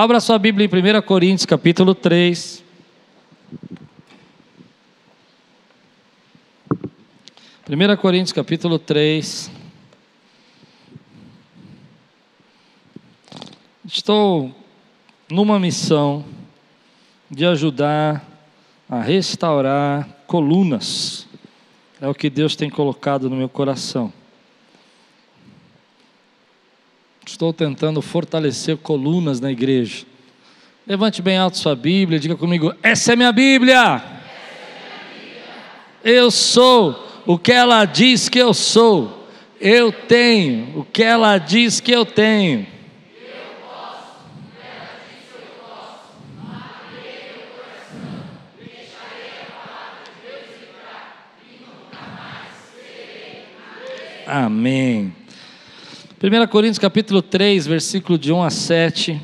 Abra sua Bíblia em 1 Coríntios, capítulo 3. 1 Coríntios, capítulo 3. Estou numa missão de ajudar a restaurar colunas. É o que Deus tem colocado no meu coração. Estou tentando fortalecer colunas na igreja. Levante bem alto sua Bíblia, diga comigo: essa é minha Bíblia. Eu sou o que ela diz que eu sou. Eu tenho o que ela diz que eu tenho. Amém. 1 Coríntios capítulo 3, versículo de 1 a 7.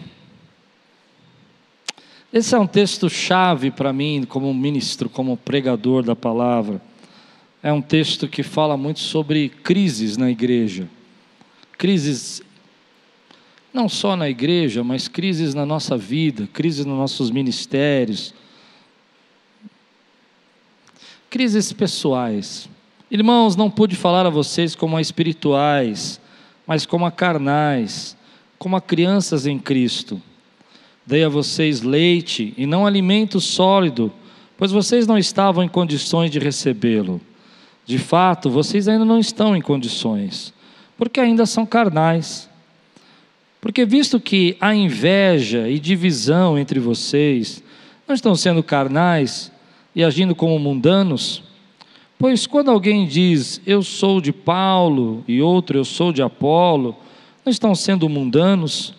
Esse é um texto chave para mim, como ministro, como pregador da palavra. É um texto que fala muito sobre crises na igreja. Crises não só na igreja, mas crises na nossa vida, crises nos nossos ministérios, crises pessoais. Irmãos, não pude falar a vocês como a espirituais, mas como a carnais, como a crianças em Cristo. Dei a vocês leite e não alimento sólido, pois vocês não estavam em condições de recebê-lo. De fato, vocês ainda não estão em condições, porque ainda são carnais. Porque, visto que há inveja e divisão entre vocês, não estão sendo carnais e agindo como mundanos? Pois quando alguém diz, eu sou de Paulo, e outro, eu sou de Apolo, não estão sendo mundanos?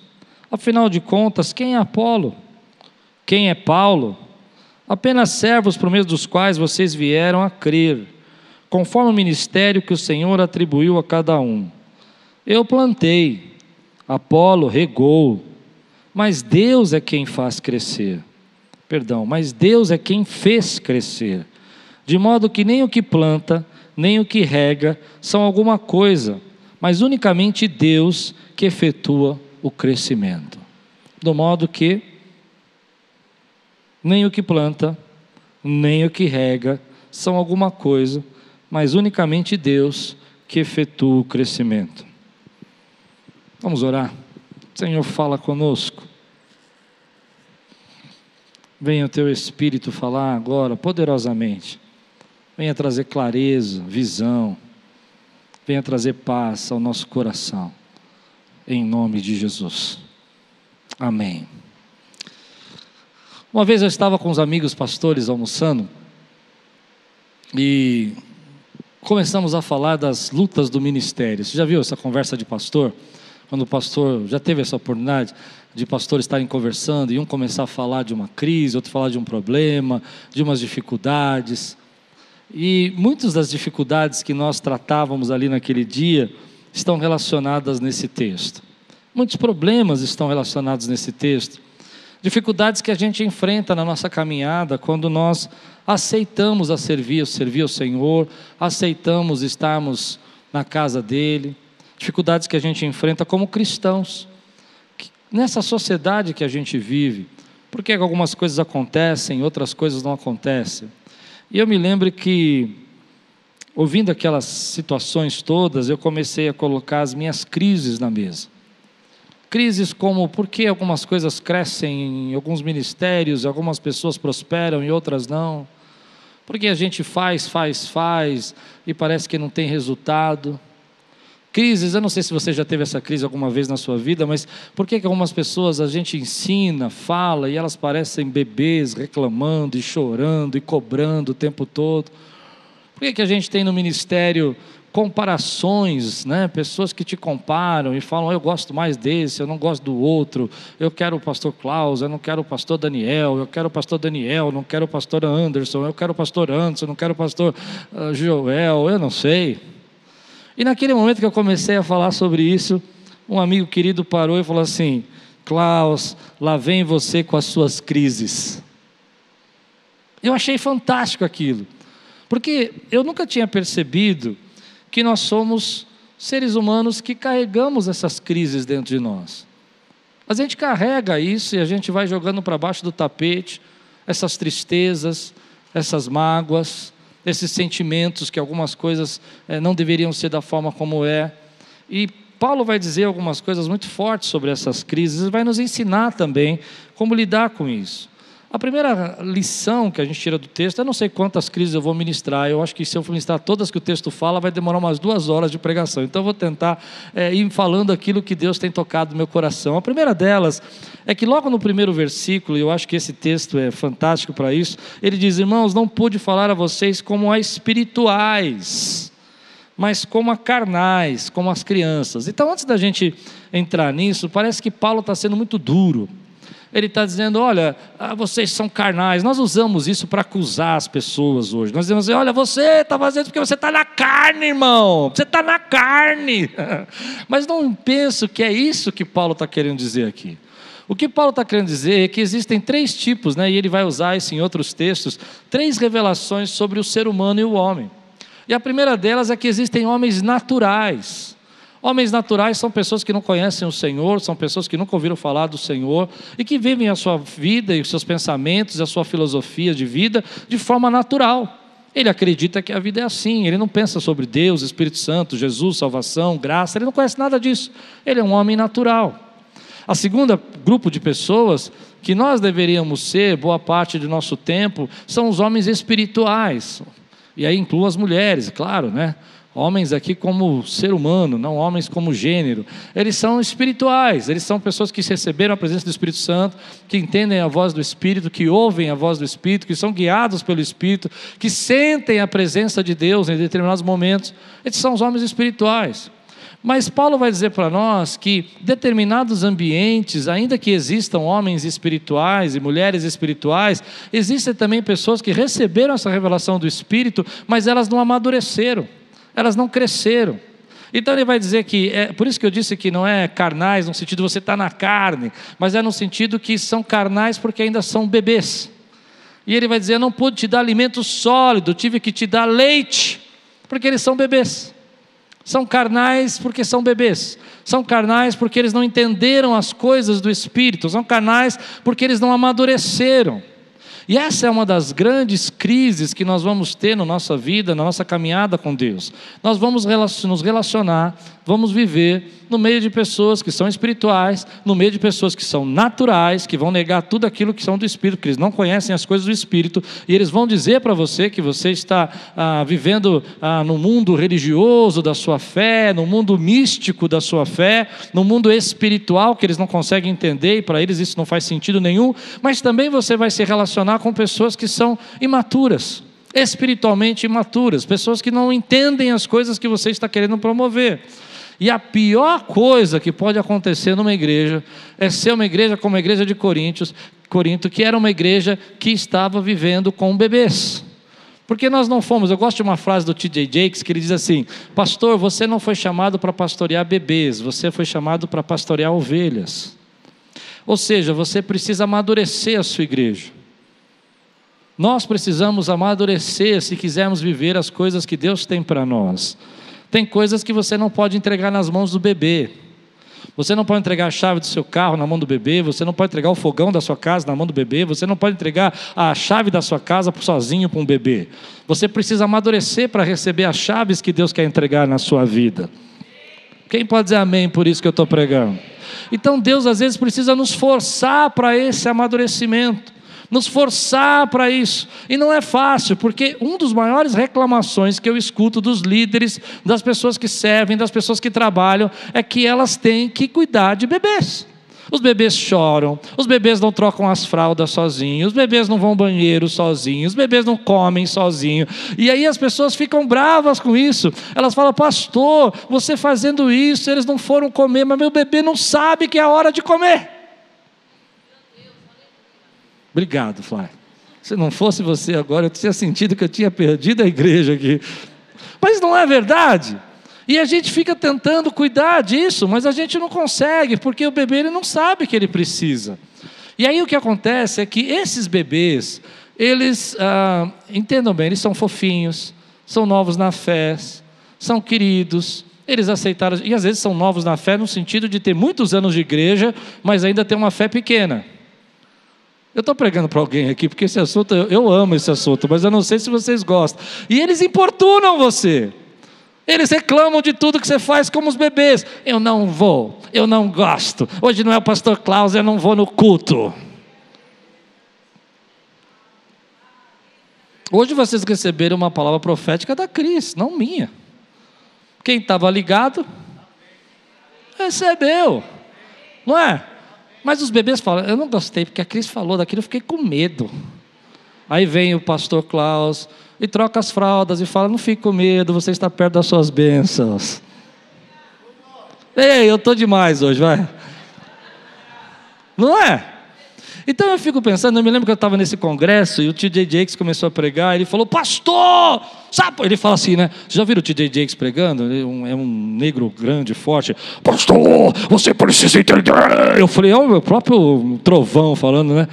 Afinal de contas, quem é Apolo? Quem é Paulo? Apenas servos por meio dos quais vocês vieram a crer, conforme o ministério que o Senhor atribuiu a cada um. Eu plantei, Apolo regou, mas Deus é quem faz crescer. Perdão, mas Deus é quem fez crescer de modo que nem o que planta, nem o que rega são alguma coisa, mas unicamente Deus que efetua o crescimento. Do modo que nem o que planta, nem o que rega são alguma coisa, mas unicamente Deus que efetua o crescimento. Vamos orar. Senhor, fala conosco. Venha o teu Espírito falar agora poderosamente venha trazer clareza, visão, venha trazer paz ao nosso coração, em nome de Jesus. Amém. Uma vez eu estava com os amigos pastores almoçando e começamos a falar das lutas do ministério. Você já viu essa conversa de pastor? Quando o pastor já teve essa oportunidade de pastores estarem conversando e um começar a falar de uma crise, outro falar de um problema, de umas dificuldades. E muitas das dificuldades que nós tratávamos ali naquele dia estão relacionadas nesse texto. Muitos problemas estão relacionados nesse texto. Dificuldades que a gente enfrenta na nossa caminhada quando nós aceitamos a servir, servir ao Senhor, aceitamos estarmos na casa dele. Dificuldades que a gente enfrenta como cristãos. Nessa sociedade que a gente vive, por que algumas coisas acontecem, outras coisas não acontecem? E eu me lembro que, ouvindo aquelas situações todas, eu comecei a colocar as minhas crises na mesa. Crises como por que algumas coisas crescem em alguns ministérios, algumas pessoas prosperam e outras não. Porque a gente faz, faz, faz e parece que não tem resultado. Crises, eu não sei se você já teve essa crise alguma vez na sua vida, mas por que, que algumas pessoas a gente ensina, fala e elas parecem bebês reclamando e chorando e cobrando o tempo todo? Por que, que a gente tem no ministério comparações, né? pessoas que te comparam e falam: eu gosto mais desse, eu não gosto do outro, eu quero o pastor Klaus, eu não quero o pastor Daniel, eu quero o pastor Daniel, não quero o pastor Anderson, eu quero o pastor Anderson, não quero o pastor uh, Joel, eu não sei. E naquele momento que eu comecei a falar sobre isso, um amigo querido parou e falou assim: Klaus, lá vem você com as suas crises. Eu achei fantástico aquilo, porque eu nunca tinha percebido que nós somos seres humanos que carregamos essas crises dentro de nós. A gente carrega isso e a gente vai jogando para baixo do tapete essas tristezas, essas mágoas, esses sentimentos que algumas coisas é, não deveriam ser da forma como é. E Paulo vai dizer algumas coisas muito fortes sobre essas crises vai nos ensinar também como lidar com isso. A primeira lição que a gente tira do texto, eu não sei quantas crises eu vou ministrar, eu acho que se eu ministrar todas que o texto fala, vai demorar umas duas horas de pregação. Então eu vou tentar é, ir falando aquilo que Deus tem tocado no meu coração. A primeira delas é que logo no primeiro versículo, e eu acho que esse texto é fantástico para isso, ele diz: Irmãos, não pude falar a vocês como a espirituais mas como a carnais, como as crianças. Então, antes da gente entrar nisso, parece que Paulo está sendo muito duro ele está dizendo: olha, ah, vocês são carnais. Nós usamos isso para acusar as pessoas hoje. Nós dizemos assim: olha, você está fazendo porque você está na carne, irmão. Você está na carne. Mas não penso que é isso que Paulo está querendo dizer aqui. O que Paulo está querendo dizer é que existem três tipos, né, e ele vai usar isso em outros textos, três revelações sobre o ser humano e o homem. E a primeira delas é que existem homens naturais. Homens naturais são pessoas que não conhecem o Senhor, são pessoas que nunca ouviram falar do Senhor e que vivem a sua vida e os seus pensamentos, a sua filosofia de vida de forma natural. Ele acredita que a vida é assim, ele não pensa sobre Deus, Espírito Santo, Jesus, salvação, graça, ele não conhece nada disso. Ele é um homem natural. A segunda grupo de pessoas que nós deveríamos ser, boa parte do nosso tempo, são os homens espirituais. E aí inclui as mulheres, claro, né? Homens aqui como ser humano, não homens como gênero. Eles são espirituais, eles são pessoas que receberam a presença do Espírito Santo, que entendem a voz do Espírito, que ouvem a voz do Espírito, que são guiados pelo Espírito, que sentem a presença de Deus em determinados momentos. Esses são os homens espirituais. Mas Paulo vai dizer para nós que determinados ambientes, ainda que existam homens espirituais e mulheres espirituais, existem também pessoas que receberam essa revelação do Espírito, mas elas não amadureceram elas não cresceram. Então ele vai dizer que, é, por isso que eu disse que não é carnais no sentido você estar tá na carne, mas é no sentido que são carnais porque ainda são bebês. E ele vai dizer: Eu não pude te dar alimento sólido, tive que te dar leite, porque eles são bebês. São carnais porque são bebês. São carnais porque eles não entenderam as coisas do Espírito. São carnais porque eles não amadureceram. E essa é uma das grandes crises que nós vamos ter na nossa vida, na nossa caminhada com Deus. Nós vamos nos relacionar, vamos viver no meio de pessoas que são espirituais, no meio de pessoas que são naturais, que vão negar tudo aquilo que são do Espírito, que eles não conhecem as coisas do Espírito, e eles vão dizer para você que você está ah, vivendo ah, no mundo religioso da sua fé, no mundo místico da sua fé, no mundo espiritual que eles não conseguem entender, e para eles isso não faz sentido nenhum, mas também você vai se relacionar com pessoas que são imaturas espiritualmente imaturas, pessoas que não entendem as coisas que você está querendo promover. E a pior coisa que pode acontecer numa igreja é ser uma igreja como a igreja de Coríntios, Corinto, que era uma igreja que estava vivendo com bebês. Porque nós não fomos, eu gosto de uma frase do T.J. Jakes que ele diz assim: Pastor, você não foi chamado para pastorear bebês, você foi chamado para pastorear ovelhas. Ou seja, você precisa amadurecer a sua igreja. Nós precisamos amadurecer se quisermos viver as coisas que Deus tem para nós. Tem coisas que você não pode entregar nas mãos do bebê. Você não pode entregar a chave do seu carro na mão do bebê, você não pode entregar o fogão da sua casa na mão do bebê, você não pode entregar a chave da sua casa sozinho para um bebê. Você precisa amadurecer para receber as chaves que Deus quer entregar na sua vida. Quem pode dizer amém por isso que eu estou pregando? Então Deus às vezes precisa nos forçar para esse amadurecimento nos forçar para isso. E não é fácil, porque um dos maiores reclamações que eu escuto dos líderes, das pessoas que servem, das pessoas que trabalham, é que elas têm que cuidar de bebês. Os bebês choram, os bebês não trocam as fraldas sozinhos, os bebês não vão ao banheiro sozinhos, os bebês não comem sozinhos. E aí as pessoas ficam bravas com isso. Elas falam, pastor, você fazendo isso, eles não foram comer, mas meu bebê não sabe que é a hora de comer. Obrigado, Flávio. Se não fosse você agora, eu tinha sentido que eu tinha perdido a igreja aqui. Mas não é verdade. E a gente fica tentando cuidar disso, mas a gente não consegue, porque o bebê ele não sabe que ele precisa. E aí o que acontece é que esses bebês, eles, ah, entendam bem, eles são fofinhos, são novos na fé, são queridos, Eles aceitaram, e às vezes são novos na fé no sentido de ter muitos anos de igreja, mas ainda ter uma fé pequena. Eu estou pregando para alguém aqui, porque esse assunto, eu, amo esse assunto, mas eu não sei se vocês gostam. E eles importunam você. Eles reclamam de tudo que você faz como os bebês. Eu não vou, eu não gosto. Hoje não é o pastor Klaus, eu não vou no culto. Hoje vocês receberam uma palavra profética da Cris, não minha. Quem estava ligado, recebeu. Não é? Mas os bebês falam, eu não gostei, porque a Cris falou daquilo, eu fiquei com medo. Aí vem o pastor Klaus e troca as fraldas e fala: Não fique com medo, você está perto das suas bênçãos. Ei, eu estou demais hoje, vai. Não é? Então eu fico pensando, eu me lembro que eu estava nesse congresso e o TJ Jakes começou a pregar, ele falou, pastor, sabe? Ele fala assim, né? Você já viram o TJ Jakes pregando? É um, é um negro grande, forte. Pastor, você precisa entender. Eu falei, é o meu próprio trovão falando, né?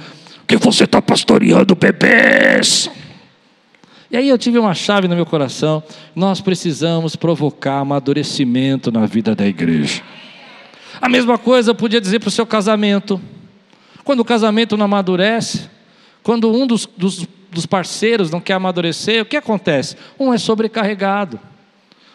Que você está pastoreando bebês. E aí eu tive uma chave no meu coração. Nós precisamos provocar amadurecimento na vida da igreja. A mesma coisa eu podia dizer para o seu casamento. Quando o casamento não amadurece, quando um dos, dos, dos parceiros não quer amadurecer, o que acontece? Um é sobrecarregado,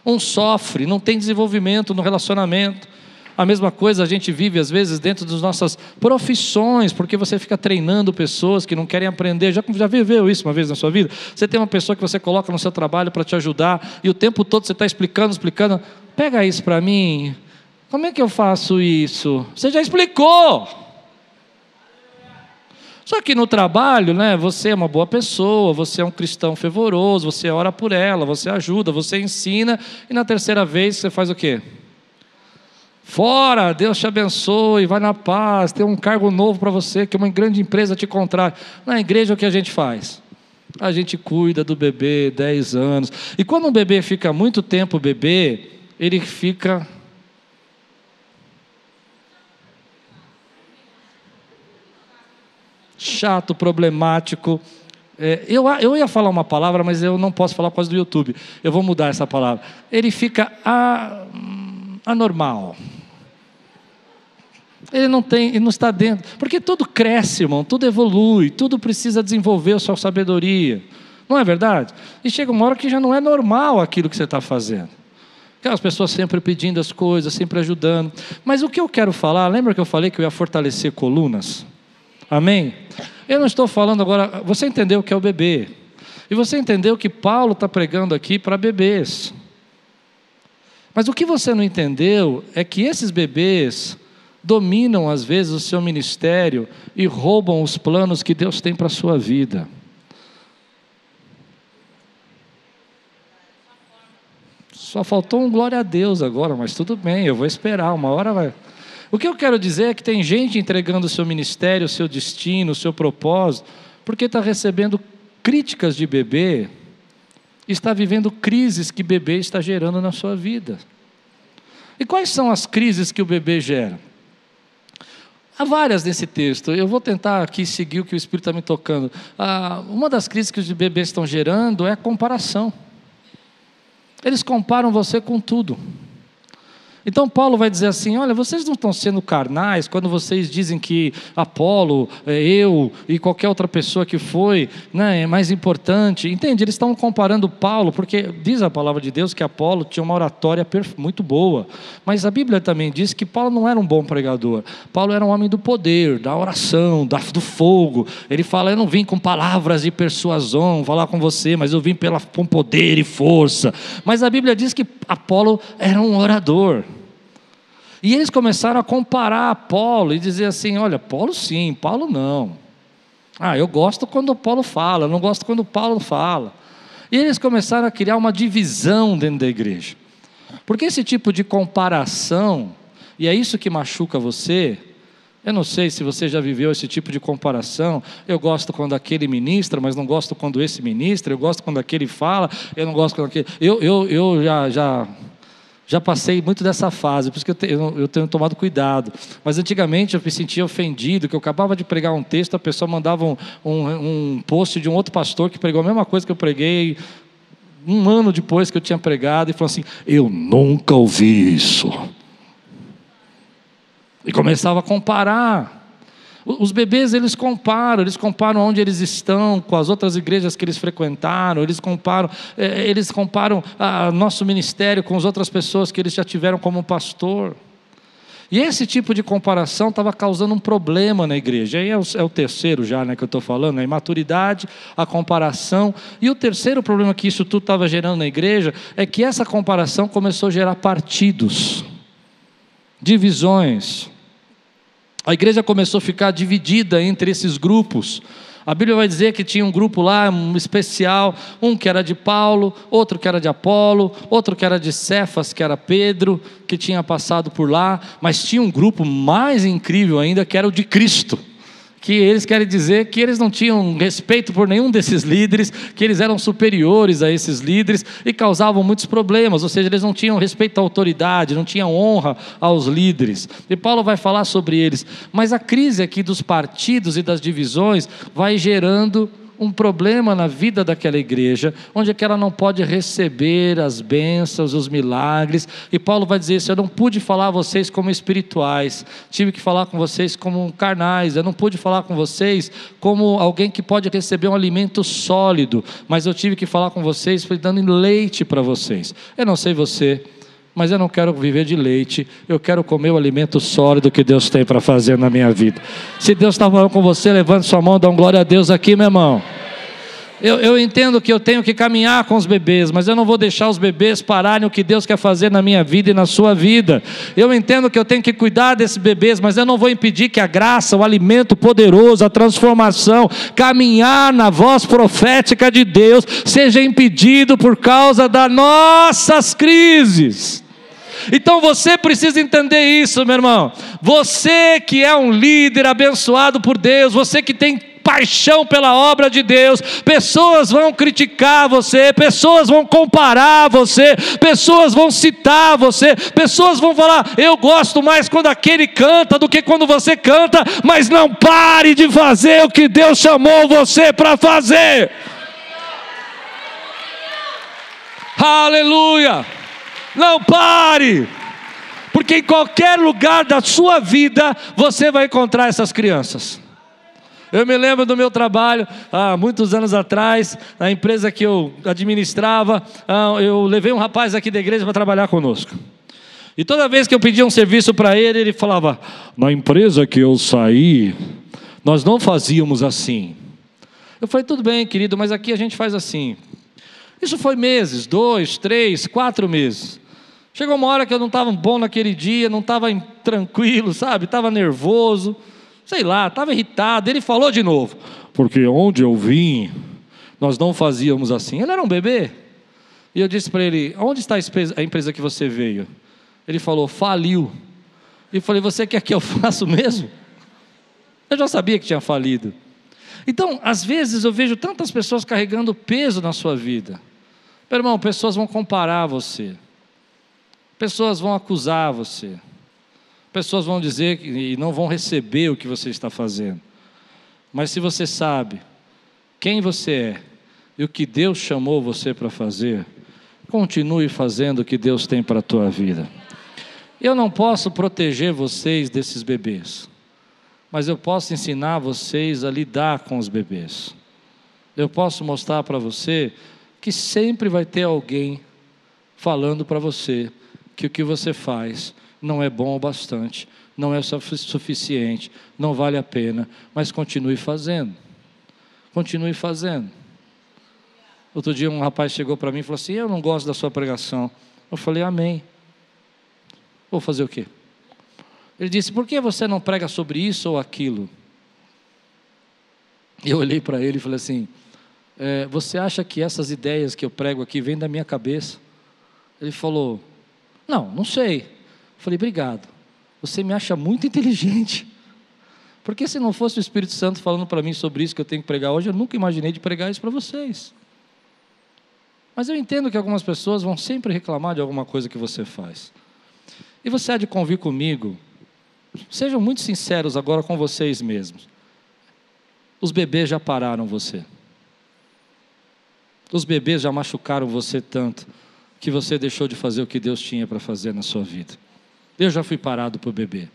um sofre, não tem desenvolvimento no relacionamento. A mesma coisa a gente vive às vezes dentro das nossas profissões, porque você fica treinando pessoas que não querem aprender. Já, já viveu isso uma vez na sua vida? Você tem uma pessoa que você coloca no seu trabalho para te ajudar e o tempo todo você está explicando, explicando. Pega isso para mim. Como é que eu faço isso? Você já explicou. Só que no trabalho, né, você é uma boa pessoa, você é um cristão fervoroso, você ora por ela, você ajuda, você ensina, e na terceira vez você faz o quê? Fora, Deus te abençoe, vai na paz, tem um cargo novo para você, que uma grande empresa te contrata. Na igreja o que a gente faz? A gente cuida do bebê 10 anos. E quando um bebê fica muito tempo bebê, ele fica chato, problemático. É, eu, eu ia falar uma palavra, mas eu não posso falar por causa do YouTube. Eu vou mudar essa palavra. Ele fica a, anormal. Ele não tem, ele não está dentro. Porque tudo cresce, irmão, tudo evolui, tudo precisa desenvolver a sua sabedoria. Não é verdade? E chega uma hora que já não é normal aquilo que você está fazendo. Aquelas pessoas sempre pedindo as coisas, sempre ajudando. Mas o que eu quero falar, lembra que eu falei que eu ia fortalecer colunas? Amém? Eu não estou falando agora, você entendeu o que é o bebê. E você entendeu que Paulo está pregando aqui para bebês. Mas o que você não entendeu é que esses bebês dominam às vezes o seu ministério e roubam os planos que Deus tem para a sua vida. Só faltou um glória a Deus agora, mas tudo bem, eu vou esperar, uma hora vai. O que eu quero dizer é que tem gente entregando o seu ministério, o seu destino, o seu propósito, porque está recebendo críticas de bebê, está vivendo crises que bebê está gerando na sua vida. E quais são as crises que o bebê gera? Há várias nesse texto. Eu vou tentar aqui seguir o que o Espírito está me tocando. Ah, uma das crises que os bebês estão gerando é a comparação. Eles comparam você com tudo. Então Paulo vai dizer assim: olha, vocês não estão sendo carnais quando vocês dizem que Apolo, é, eu e qualquer outra pessoa que foi, né, é mais importante. Entende? Eles estão comparando Paulo, porque diz a palavra de Deus que Apolo tinha uma oratória muito boa, mas a Bíblia também diz que Paulo não era um bom pregador. Paulo era um homem do poder, da oração, do fogo. Ele fala: eu não vim com palavras de persuasão falar com você, mas eu vim pela, com poder e força. Mas a Bíblia diz que Apolo era um orador. E eles começaram a comparar Paulo e dizer assim: olha, Paulo sim, Paulo não. Ah, eu gosto quando Paulo fala, eu não gosto quando Paulo fala. E eles começaram a criar uma divisão dentro da igreja. Porque esse tipo de comparação, e é isso que machuca você, eu não sei se você já viveu esse tipo de comparação. Eu gosto quando aquele ministra, mas não gosto quando esse ministra. Eu gosto quando aquele fala, eu não gosto quando aquele. Eu, eu, eu já, já já passei muito dessa fase, por isso que eu tenho, eu tenho, tomado cuidado. Mas antigamente eu me sentia ofendido, que eu acabava de pregar um texto, a pessoa mandava um, um, um post de um outro pastor que pregou a mesma coisa que eu preguei. um ano depois que eu tinha pregado, e falou assim: Eu nunca ouvi isso. E começava a comparar. Os bebês eles comparam, eles comparam onde eles estão com as outras igrejas que eles frequentaram, eles comparam, é, eles comparam a nosso ministério com as outras pessoas que eles já tiveram como pastor. E esse tipo de comparação estava causando um problema na igreja. Aí é o, é o terceiro já né, que eu estou falando, a imaturidade, a comparação. E o terceiro problema que isso tudo estava gerando na igreja é que essa comparação começou a gerar partidos, divisões. A igreja começou a ficar dividida entre esses grupos. A Bíblia vai dizer que tinha um grupo lá, um especial, um que era de Paulo, outro que era de Apolo, outro que era de Cefas, que era Pedro, que tinha passado por lá, mas tinha um grupo mais incrível ainda, que era o de Cristo que eles querem dizer que eles não tinham respeito por nenhum desses líderes, que eles eram superiores a esses líderes e causavam muitos problemas, ou seja, eles não tinham respeito à autoridade, não tinham honra aos líderes. E Paulo vai falar sobre eles, mas a crise aqui dos partidos e das divisões vai gerando um problema na vida daquela igreja, onde é que ela não pode receber as bênçãos, os milagres. E Paulo vai dizer isso: eu não pude falar a vocês como espirituais, tive que falar com vocês como carnais, eu não pude falar com vocês como alguém que pode receber um alimento sólido, mas eu tive que falar com vocês dando leite para vocês. Eu não sei você mas eu não quero viver de leite, eu quero comer o alimento sólido que Deus tem para fazer na minha vida. Se Deus está falando com você, levante sua mão, dá um glória a Deus aqui, meu irmão. Eu, eu, entendo que eu tenho que caminhar com os bebês, mas eu não vou deixar os bebês pararem o que Deus quer fazer na minha vida e na sua vida. Eu entendo que eu tenho que cuidar desses bebês, mas eu não vou impedir que a graça, o alimento poderoso, a transformação, caminhar na voz profética de Deus, seja impedido por causa das nossas crises. Então você precisa entender isso, meu irmão. Você que é um líder abençoado por Deus, você que tem paixão pela obra de Deus, pessoas vão criticar você, pessoas vão comparar você, pessoas vão citar você, pessoas vão falar: eu gosto mais quando aquele canta do que quando você canta, mas não pare de fazer o que Deus chamou você para fazer. Aleluia! Não pare! Porque em qualquer lugar da sua vida você vai encontrar essas crianças. Eu me lembro do meu trabalho, há muitos anos atrás, na empresa que eu administrava, eu levei um rapaz aqui da igreja para trabalhar conosco. E toda vez que eu pedia um serviço para ele, ele falava: Na empresa que eu saí, nós não fazíamos assim. Eu falei: Tudo bem, querido, mas aqui a gente faz assim. Isso foi meses, dois, três, quatro meses. Chegou uma hora que eu não estava bom naquele dia, não estava tranquilo, sabe? Estava nervoso, sei lá, estava irritado. Ele falou de novo, porque onde eu vim, nós não fazíamos assim. Ele era um bebê. E eu disse para ele: Onde está a empresa que você veio? Ele falou: Faliu. E eu falei: Você quer que eu faça mesmo? Eu já sabia que tinha falido. Então, às vezes eu vejo tantas pessoas carregando peso na sua vida. Meu irmão, pessoas vão comparar você. Pessoas vão acusar você. Pessoas vão dizer e não vão receber o que você está fazendo. Mas se você sabe quem você é e o que Deus chamou você para fazer, continue fazendo o que Deus tem para a tua vida. Eu não posso proteger vocês desses bebês, mas eu posso ensinar vocês a lidar com os bebês. Eu posso mostrar para você que sempre vai ter alguém falando para você que o que você faz não é bom o bastante, não é suficiente, não vale a pena, mas continue fazendo. Continue fazendo. Outro dia um rapaz chegou para mim e falou assim: Eu não gosto da sua pregação. Eu falei: Amém. Vou fazer o quê? Ele disse: Por que você não prega sobre isso ou aquilo? Eu olhei para ele e falei assim: é, Você acha que essas ideias que eu prego aqui vêm da minha cabeça? Ele falou: não, não sei. Falei, obrigado. Você me acha muito inteligente. Porque se não fosse o Espírito Santo falando para mim sobre isso que eu tenho que pregar hoje, eu nunca imaginei de pregar isso para vocês. Mas eu entendo que algumas pessoas vão sempre reclamar de alguma coisa que você faz. E você há de convir comigo, sejam muito sinceros agora com vocês mesmos. Os bebês já pararam você. Os bebês já machucaram você tanto que você deixou de fazer o que Deus tinha para fazer na sua vida. Eu já fui parado por bebê.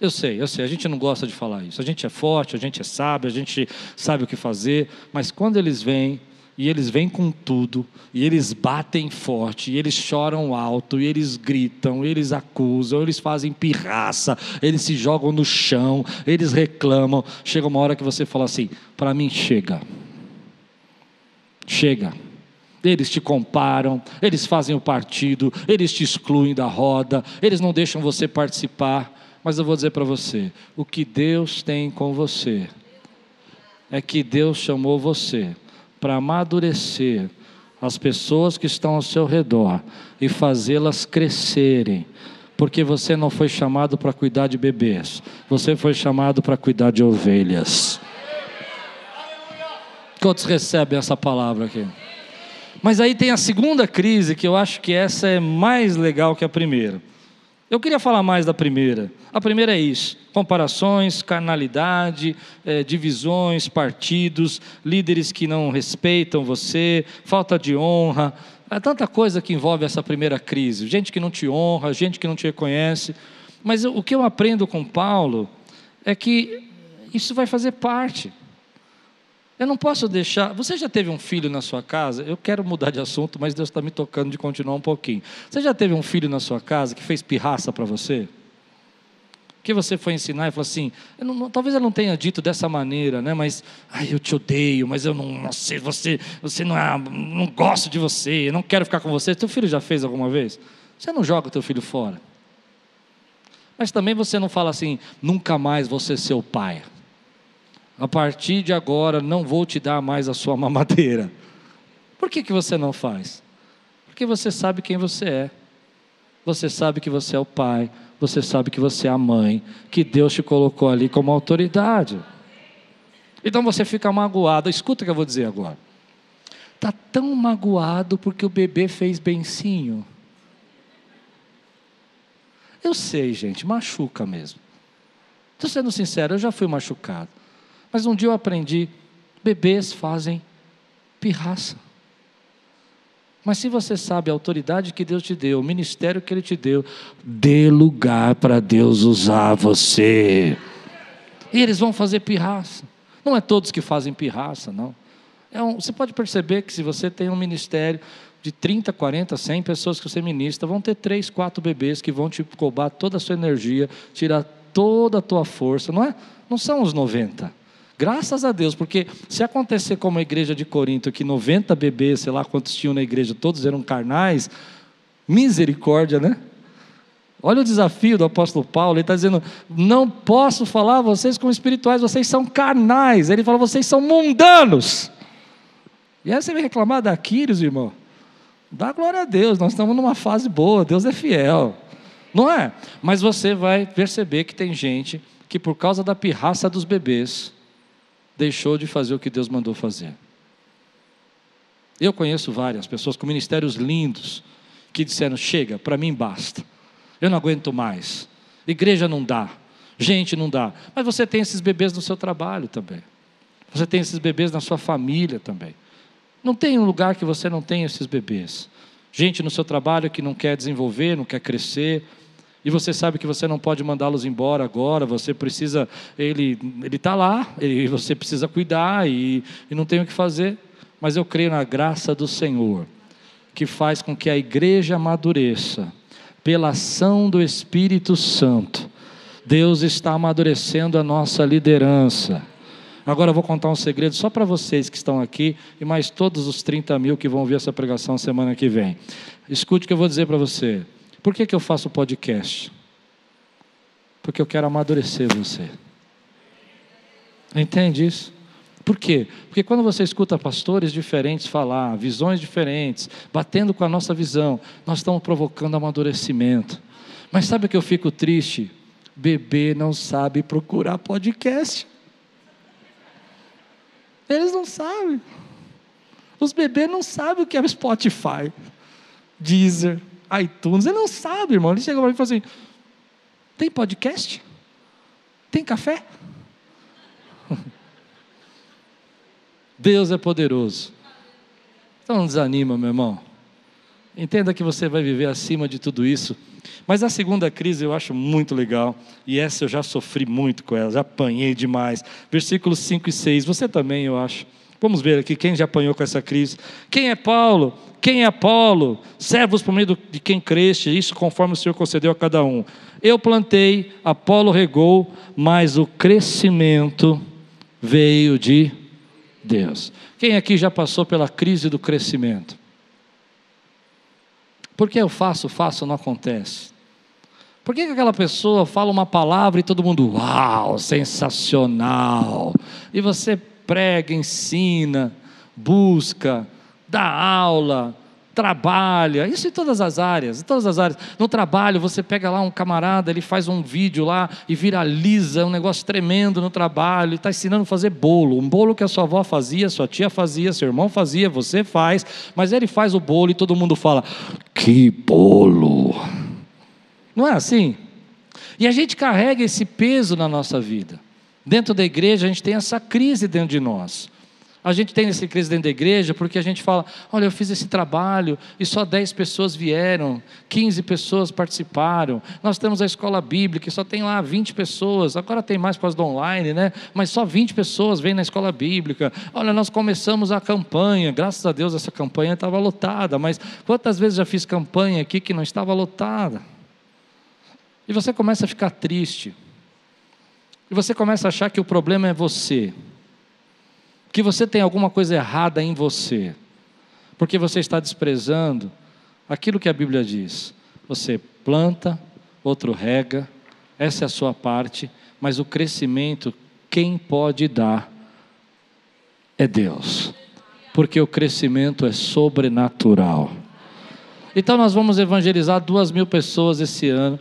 Eu sei, eu sei, a gente não gosta de falar isso. A gente é forte, a gente é sábio, a gente sabe o que fazer, mas quando eles vêm, e eles vêm com tudo, e eles batem forte, e eles choram alto, e eles gritam, e eles acusam, eles fazem pirraça, eles se jogam no chão, eles reclamam. Chega uma hora que você fala assim: para mim chega. Chega. Eles te comparam, eles fazem o partido, eles te excluem da roda, eles não deixam você participar. Mas eu vou dizer para você: o que Deus tem com você é que Deus chamou você para amadurecer as pessoas que estão ao seu redor e fazê-las crescerem. Porque você não foi chamado para cuidar de bebês, você foi chamado para cuidar de ovelhas. Quantos recebem essa palavra aqui? Mas aí tem a segunda crise, que eu acho que essa é mais legal que a primeira. Eu queria falar mais da primeira. A primeira é isso: comparações, carnalidade, é, divisões, partidos, líderes que não respeitam você, falta de honra. Há tanta coisa que envolve essa primeira crise. Gente que não te honra, gente que não te reconhece. Mas o que eu aprendo com Paulo é que isso vai fazer parte. Eu não posso deixar. Você já teve um filho na sua casa? Eu quero mudar de assunto, mas Deus está me tocando de continuar um pouquinho. Você já teve um filho na sua casa que fez pirraça para você? Que você foi ensinar e falou assim: eu não, talvez eu não tenha dito dessa maneira, né? Mas, ai, eu te odeio, mas eu não, não sei, você, você não é, não gosto de você, eu não quero ficar com você. Teu filho já fez alguma vez? Você não joga teu filho fora. Mas também você não fala assim: nunca mais vou ser seu pai a partir de agora não vou te dar mais a sua mamadeira. Por que, que você não faz? Porque você sabe quem você é. Você sabe que você é o pai, você sabe que você é a mãe, que Deus te colocou ali como autoridade. Então você fica magoado. Escuta o que eu vou dizer agora. Está tão magoado porque o bebê fez bencinho. Eu sei, gente, machuca mesmo. Estou sendo sincero, eu já fui machucado. Mas um dia eu aprendi: bebês fazem pirraça. Mas se você sabe a autoridade que Deus te deu, o ministério que Ele te deu, dê lugar para Deus usar você. E eles vão fazer pirraça. Não é todos que fazem pirraça, não. É um, você pode perceber que se você tem um ministério de 30, 40, 100 pessoas que você ministra, vão ter três, quatro bebês que vão te roubar toda a sua energia, tirar toda a tua força, não é? Não são os 90. Graças a Deus, porque se acontecer como a igreja de Corinto, que 90 bebês, sei lá quantos tinham na igreja, todos eram carnais, misericórdia, né? Olha o desafio do apóstolo Paulo, ele está dizendo: não posso falar vocês como espirituais, vocês são carnais. Ele fala: vocês são mundanos. E aí você vem reclamar da Quírios, irmão? Dá glória a Deus, nós estamos numa fase boa, Deus é fiel. Não é? Mas você vai perceber que tem gente que, por causa da pirraça dos bebês, deixou de fazer o que Deus mandou fazer. Eu conheço várias pessoas com ministérios lindos que disseram: chega, para mim basta, eu não aguento mais, igreja não dá, gente não dá. Mas você tem esses bebês no seu trabalho também, você tem esses bebês na sua família também. Não tem um lugar que você não tenha esses bebês. Gente no seu trabalho que não quer desenvolver, não quer crescer, e você sabe que você não pode mandá-los embora agora, você precisa, ele está lá, e você precisa cuidar e, e não tem o que fazer. Mas eu creio na graça do Senhor, que faz com que a igreja amadureça, pela ação do Espírito Santo. Deus está amadurecendo a nossa liderança. Agora eu vou contar um segredo só para vocês que estão aqui e mais todos os 30 mil que vão ver essa pregação semana que vem. Escute o que eu vou dizer para você. Por que, que eu faço podcast? Porque eu quero amadurecer você. Entende isso? Por quê? Porque quando você escuta pastores diferentes falar, visões diferentes, batendo com a nossa visão, nós estamos provocando amadurecimento. Mas sabe o que eu fico triste? Bebê não sabe procurar podcast. Eles não sabem. Os bebês não sabem o que é Spotify, Deezer, iTunes. Ele não sabe, irmão. Ele chega para mim e fala assim: tem podcast? Tem café? Deus é poderoso Então não desanima, meu irmão. Entenda que você vai viver acima de tudo isso. Mas a segunda crise eu acho muito legal, e essa eu já sofri muito com ela, já apanhei demais. Versículos 5 e 6, você também, eu acho. Vamos ver aqui quem já apanhou com essa crise. Quem é Paulo? Quem é Apolo? Servos por meio de quem creste, isso conforme o Senhor concedeu a cada um. Eu plantei, Apolo regou, mas o crescimento veio de Deus. Quem aqui já passou pela crise do crescimento? Porque eu faço, faço, não acontece. Por que, que aquela pessoa fala uma palavra e todo mundo, uau, sensacional? E você prega, ensina, busca, dá aula, trabalha, isso em todas as áreas, em todas as áreas. No trabalho, você pega lá um camarada, ele faz um vídeo lá e viraliza, um negócio tremendo no trabalho, está ensinando a fazer bolo, um bolo que a sua avó fazia, sua tia fazia, seu irmão fazia, você faz, mas ele faz o bolo e todo mundo fala: "Que bolo!" Não é assim? E a gente carrega esse peso na nossa vida. Dentro da igreja, a gente tem essa crise dentro de nós. A gente tem essa crise dentro da igreja porque a gente fala: olha, eu fiz esse trabalho e só 10 pessoas vieram, 15 pessoas participaram. Nós temos a escola bíblica e só tem lá 20 pessoas. Agora tem mais para do online, né? Mas só 20 pessoas vêm na escola bíblica. Olha, nós começamos a campanha. Graças a Deus essa campanha estava lotada. Mas quantas vezes já fiz campanha aqui que não estava lotada? E você começa a ficar triste. E você começa a achar que o problema é você. Que você tem alguma coisa errada em você. Porque você está desprezando aquilo que a Bíblia diz. Você planta, outro rega, essa é a sua parte, mas o crescimento, quem pode dar é Deus. Porque o crescimento é sobrenatural. Então nós vamos evangelizar duas mil pessoas esse ano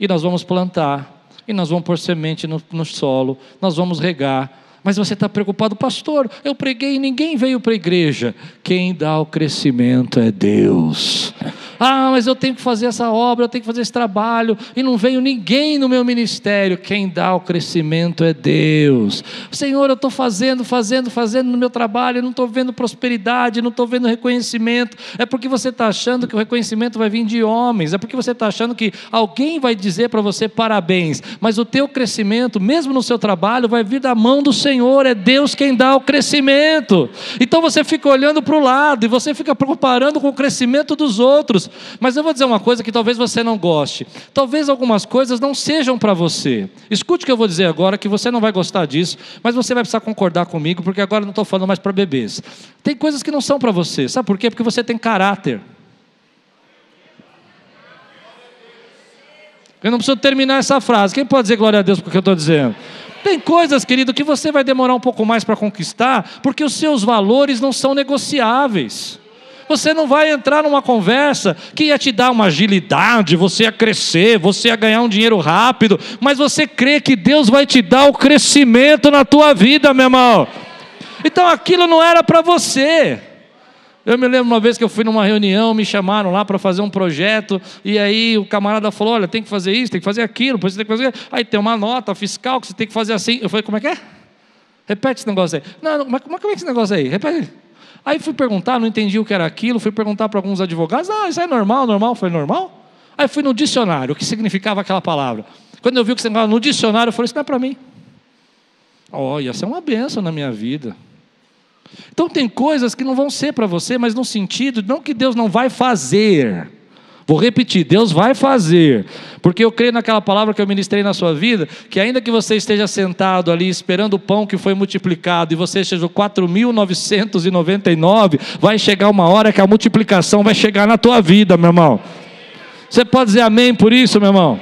e nós vamos plantar e nós vamos pôr semente no, no solo, nós vamos regar. Mas você está preocupado, pastor? Eu preguei e ninguém veio para a igreja. Quem dá o crescimento é Deus. Ah, mas eu tenho que fazer essa obra, eu tenho que fazer esse trabalho, e não veio ninguém no meu ministério. Quem dá o crescimento é Deus. Senhor, eu estou fazendo, fazendo, fazendo no meu trabalho, não estou vendo prosperidade, não estou vendo reconhecimento. É porque você está achando que o reconhecimento vai vir de homens, é porque você está achando que alguém vai dizer para você parabéns, mas o teu crescimento, mesmo no seu trabalho, vai vir da mão do Senhor, é Deus quem dá o crescimento. Então você fica olhando para o lado e você fica comparando com o crescimento dos outros. Mas eu vou dizer uma coisa que talvez você não goste. Talvez algumas coisas não sejam para você. Escute o que eu vou dizer agora, que você não vai gostar disso, mas você vai precisar concordar comigo, porque agora não estou falando mais para bebês. Tem coisas que não são para você. Sabe por quê? Porque você tem caráter. Eu não preciso terminar essa frase. Quem pode dizer glória a Deus porque eu estou dizendo? Tem coisas, querido, que você vai demorar um pouco mais para conquistar, porque os seus valores não são negociáveis. Você não vai entrar numa conversa que ia te dar uma agilidade, você ia crescer, você ia ganhar um dinheiro rápido, mas você crê que Deus vai te dar o crescimento na tua vida, meu irmão. Então aquilo não era para você. Eu me lembro uma vez que eu fui numa reunião, me chamaram lá para fazer um projeto, e aí o camarada falou: olha, tem que fazer isso, tem que fazer aquilo, depois tem que fazer. Aí tem uma nota fiscal que você tem que fazer assim. Eu falei, como é que é? Repete esse negócio aí. Não, não mas como é que é esse negócio aí? Repete. Aí fui perguntar, não entendi o que era aquilo, fui perguntar para alguns advogados, ah, isso é normal, normal, foi normal? Aí fui no dicionário, o que significava aquela palavra. Quando eu vi o que significava no dicionário, eu falei, isso não é para mim. Olha, isso é uma benção na minha vida. Então tem coisas que não vão ser para você, mas no sentido, não que Deus não vai fazer, Vou repetir: Deus vai fazer, porque eu creio naquela palavra que eu ministrei na sua vida, que ainda que você esteja sentado ali esperando o pão que foi multiplicado e você seja o 4.999, vai chegar uma hora que a multiplicação vai chegar na tua vida, meu irmão. Você pode dizer amém por isso, meu irmão?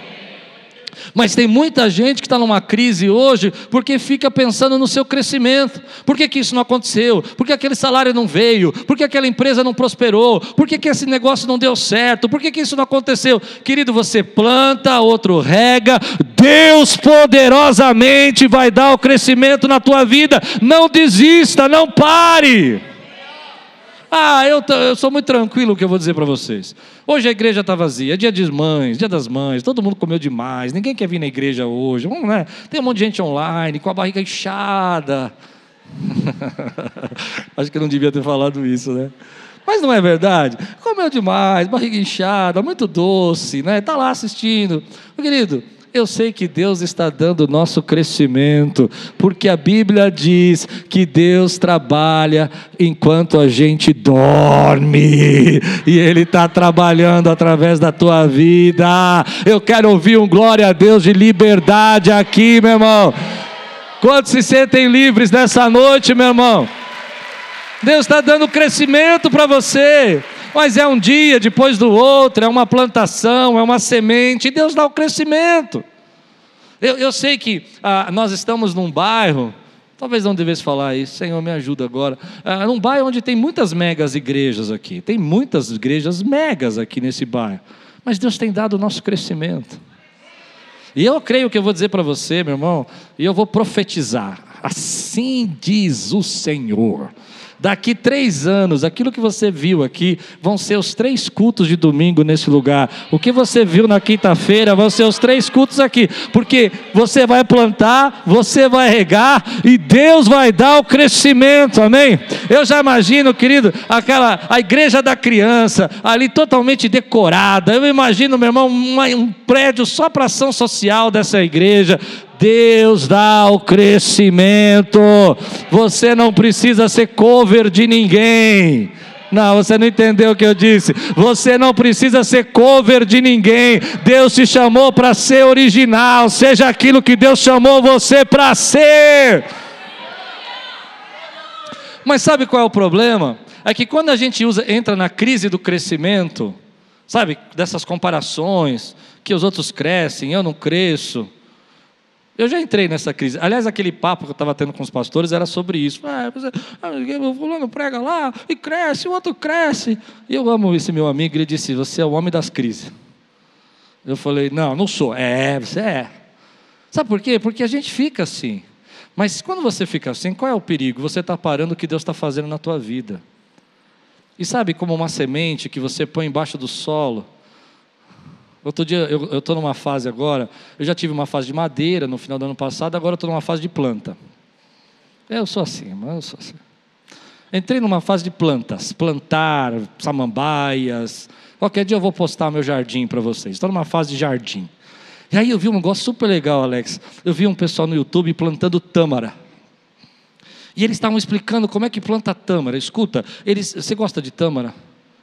Mas tem muita gente que está numa crise hoje porque fica pensando no seu crescimento. Por que, que isso não aconteceu? Por que aquele salário não veio? Por que aquela empresa não prosperou? Por que, que esse negócio não deu certo? Por que, que isso não aconteceu? Querido, você planta, outro rega, Deus poderosamente vai dar o crescimento na tua vida. Não desista, não pare. Ah, eu, eu sou muito tranquilo o que eu vou dizer para vocês. Hoje a igreja está vazia, é dia das mães, dia das mães, todo mundo comeu demais, ninguém quer vir na igreja hoje. Vamos, né? Tem um monte de gente online, com a barriga inchada. Acho que eu não devia ter falado isso, né? Mas não é verdade? Comeu demais, barriga inchada, muito doce, né? Está lá assistindo. Meu querido, eu sei que Deus está dando o nosso crescimento, porque a Bíblia diz que Deus trabalha enquanto a gente dorme, e Ele está trabalhando através da tua vida. Eu quero ouvir um glória a Deus de liberdade aqui, meu irmão. Quantos se sentem livres nessa noite, meu irmão? Deus está dando crescimento para você mas é um dia depois do outro, é uma plantação, é uma semente, e Deus dá o crescimento. Eu, eu sei que ah, nós estamos num bairro, talvez não devesse falar isso, Senhor, me ajuda agora. Ah, num bairro onde tem muitas megas igrejas aqui, tem muitas igrejas megas aqui nesse bairro, mas Deus tem dado o nosso crescimento. E eu creio que eu vou dizer para você, meu irmão, e eu vou profetizar. Assim diz o Senhor. Daqui três anos, aquilo que você viu aqui, vão ser os três cultos de domingo nesse lugar. O que você viu na quinta-feira vão ser os três cultos aqui. Porque você vai plantar, você vai regar e Deus vai dar o crescimento, amém? Eu já imagino, querido, aquela, a igreja da criança, ali totalmente decorada. Eu imagino, meu irmão, uma, um prédio só para ação social dessa igreja Deus dá o crescimento. Você não precisa ser cover de ninguém. Não, você não entendeu o que eu disse. Você não precisa ser cover de ninguém. Deus te chamou para ser original. Seja aquilo que Deus chamou você para ser. Mas sabe qual é o problema? É que quando a gente usa, entra na crise do crescimento, sabe, dessas comparações, que os outros crescem, eu não cresço. Eu já entrei nessa crise. Aliás, aquele papo que eu estava tendo com os pastores era sobre isso. Ah, você, ah, o fulano prega lá e cresce, o outro cresce. E eu amo esse meu amigo, ele disse: Você é o homem das crises. Eu falei: Não, não sou. É, você é. Sabe por quê? Porque a gente fica assim. Mas quando você fica assim, qual é o perigo? Você está parando o que Deus está fazendo na tua vida. E sabe como uma semente que você põe embaixo do solo, Outro dia, eu estou numa fase agora, eu já tive uma fase de madeira no final do ano passado, agora estou numa fase de planta. Eu sou assim, mas eu sou assim. Entrei numa fase de plantas, plantar, samambaias. Qualquer dia eu vou postar meu jardim para vocês. Estou numa fase de jardim. E aí eu vi um negócio super legal, Alex. Eu vi um pessoal no YouTube plantando tâmara. E eles estavam explicando como é que planta tâmara. Escuta, eles, você gosta de tâmara?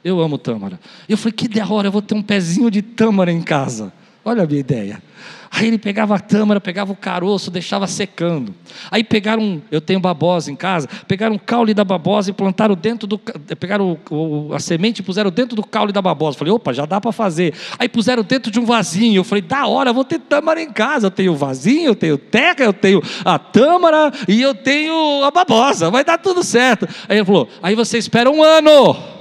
Eu amo tâmara. Eu falei, que da hora, eu vou ter um pezinho de tâmara em casa. Olha a minha ideia. Aí ele pegava a tâmara, pegava o caroço, deixava secando. Aí pegaram, eu tenho babosa em casa, pegaram o caule da babosa e plantaram dentro do, pegaram o, o, a semente e puseram dentro do caule da babosa. falei, opa, já dá para fazer. Aí puseram dentro de um vasinho. Eu falei, da hora, vou ter tâmara em casa. Eu tenho vasinho, eu tenho terra, eu tenho a tâmara e eu tenho a babosa. Vai dar tudo certo. Aí ele falou, aí você espera um ano.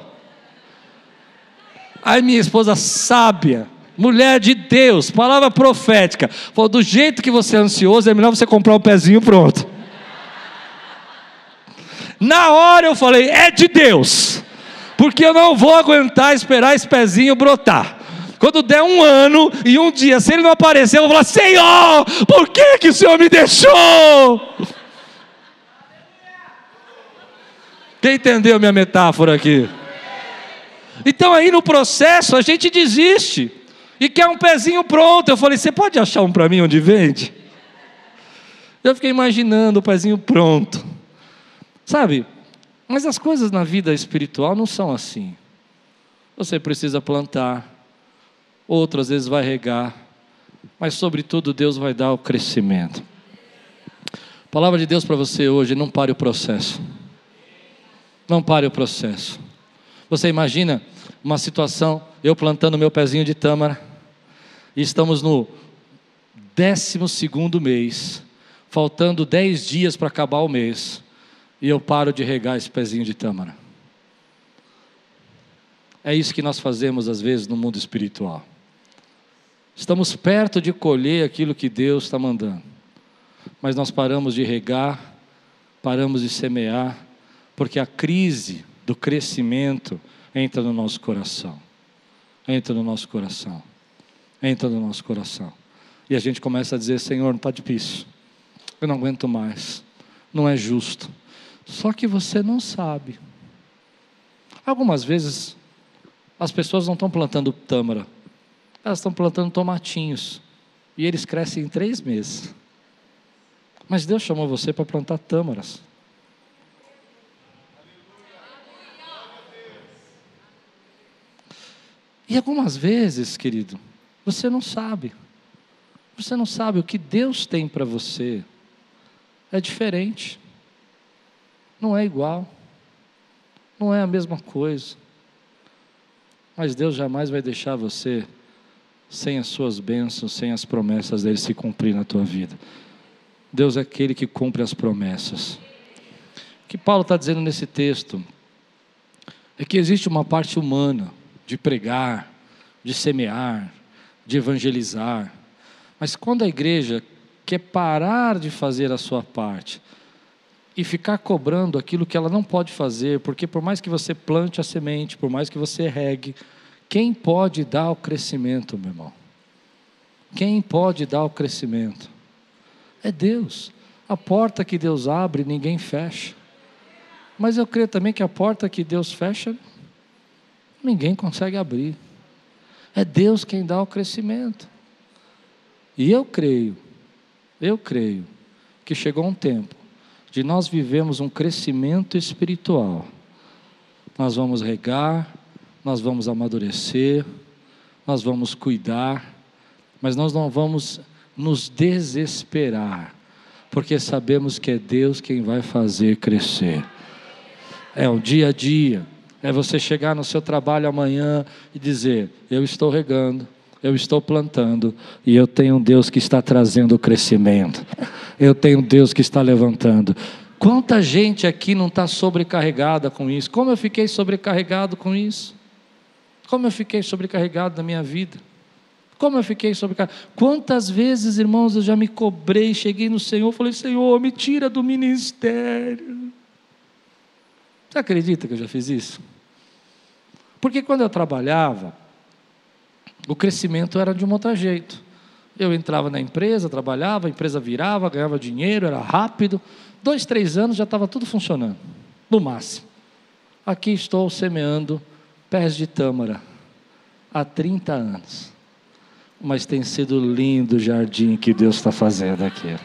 Aí minha esposa sábia, mulher de Deus, palavra profética, falou: do jeito que você é ansioso, é melhor você comprar um pezinho pronto. Na hora eu falei: é de Deus, porque eu não vou aguentar esperar esse pezinho brotar. Quando der um ano e um dia, se ele não aparecer, eu vou falar: Senhor, por que, que o Senhor me deixou? Quem entendeu minha metáfora aqui? Então aí no processo a gente desiste e quer um pezinho pronto. Eu falei: você pode achar um para mim onde vende? Eu fiquei imaginando o pezinho pronto. Sabe? Mas as coisas na vida espiritual não são assim. Você precisa plantar, outras vezes vai regar, mas sobretudo Deus vai dar o crescimento. palavra de Deus para você hoje, não pare o processo. Não pare o processo. Você imagina uma situação, eu plantando meu pezinho de tâmara, e estamos no décimo segundo mês, faltando dez dias para acabar o mês, e eu paro de regar esse pezinho de tâmara. É isso que nós fazemos às vezes no mundo espiritual. Estamos perto de colher aquilo que Deus está mandando, mas nós paramos de regar, paramos de semear, porque a crise do crescimento entra no nosso coração. Entra no nosso coração. Entra no nosso coração. E a gente começa a dizer: Senhor, não está difícil. Eu não aguento mais. Não é justo. Só que você não sabe. Algumas vezes as pessoas não estão plantando tâmara, elas estão plantando tomatinhos. E eles crescem em três meses. Mas Deus chamou você para plantar tâmaras. E algumas vezes, querido, você não sabe. Você não sabe o que Deus tem para você. É diferente. Não é igual. Não é a mesma coisa. Mas Deus jamais vai deixar você sem as suas bênçãos, sem as promessas dele se cumprir na tua vida. Deus é aquele que cumpre as promessas. O que Paulo está dizendo nesse texto é que existe uma parte humana de pregar, de semear, de evangelizar, mas quando a igreja quer parar de fazer a sua parte e ficar cobrando aquilo que ela não pode fazer, porque por mais que você plante a semente, por mais que você regue, quem pode dar o crescimento, meu irmão? Quem pode dar o crescimento? É Deus. A porta que Deus abre, ninguém fecha. Mas eu creio também que a porta que Deus fecha, ninguém consegue abrir. É Deus quem dá o crescimento. E eu creio, eu creio, que chegou um tempo de nós vivemos um crescimento espiritual. Nós vamos regar, nós vamos amadurecer, nós vamos cuidar, mas nós não vamos nos desesperar, porque sabemos que é Deus quem vai fazer crescer. É o dia a dia, é você chegar no seu trabalho amanhã e dizer: Eu estou regando, eu estou plantando e eu tenho um Deus que está trazendo o crescimento. Eu tenho um Deus que está levantando. Quanta gente aqui não está sobrecarregada com isso? Como eu fiquei sobrecarregado com isso? Como eu fiquei sobrecarregado na minha vida? Como eu fiquei sobrecarregado? Quantas vezes, irmãos, eu já me cobrei, cheguei no Senhor, falei: Senhor, me tira do ministério. Você acredita que eu já fiz isso? Porque quando eu trabalhava, o crescimento era de um outro jeito. Eu entrava na empresa, trabalhava, a empresa virava, ganhava dinheiro, era rápido. Dois, três anos já estava tudo funcionando, no máximo. Aqui estou semeando pés de tâmara há 30 anos. Mas tem sido lindo o jardim que Deus está fazendo aqui.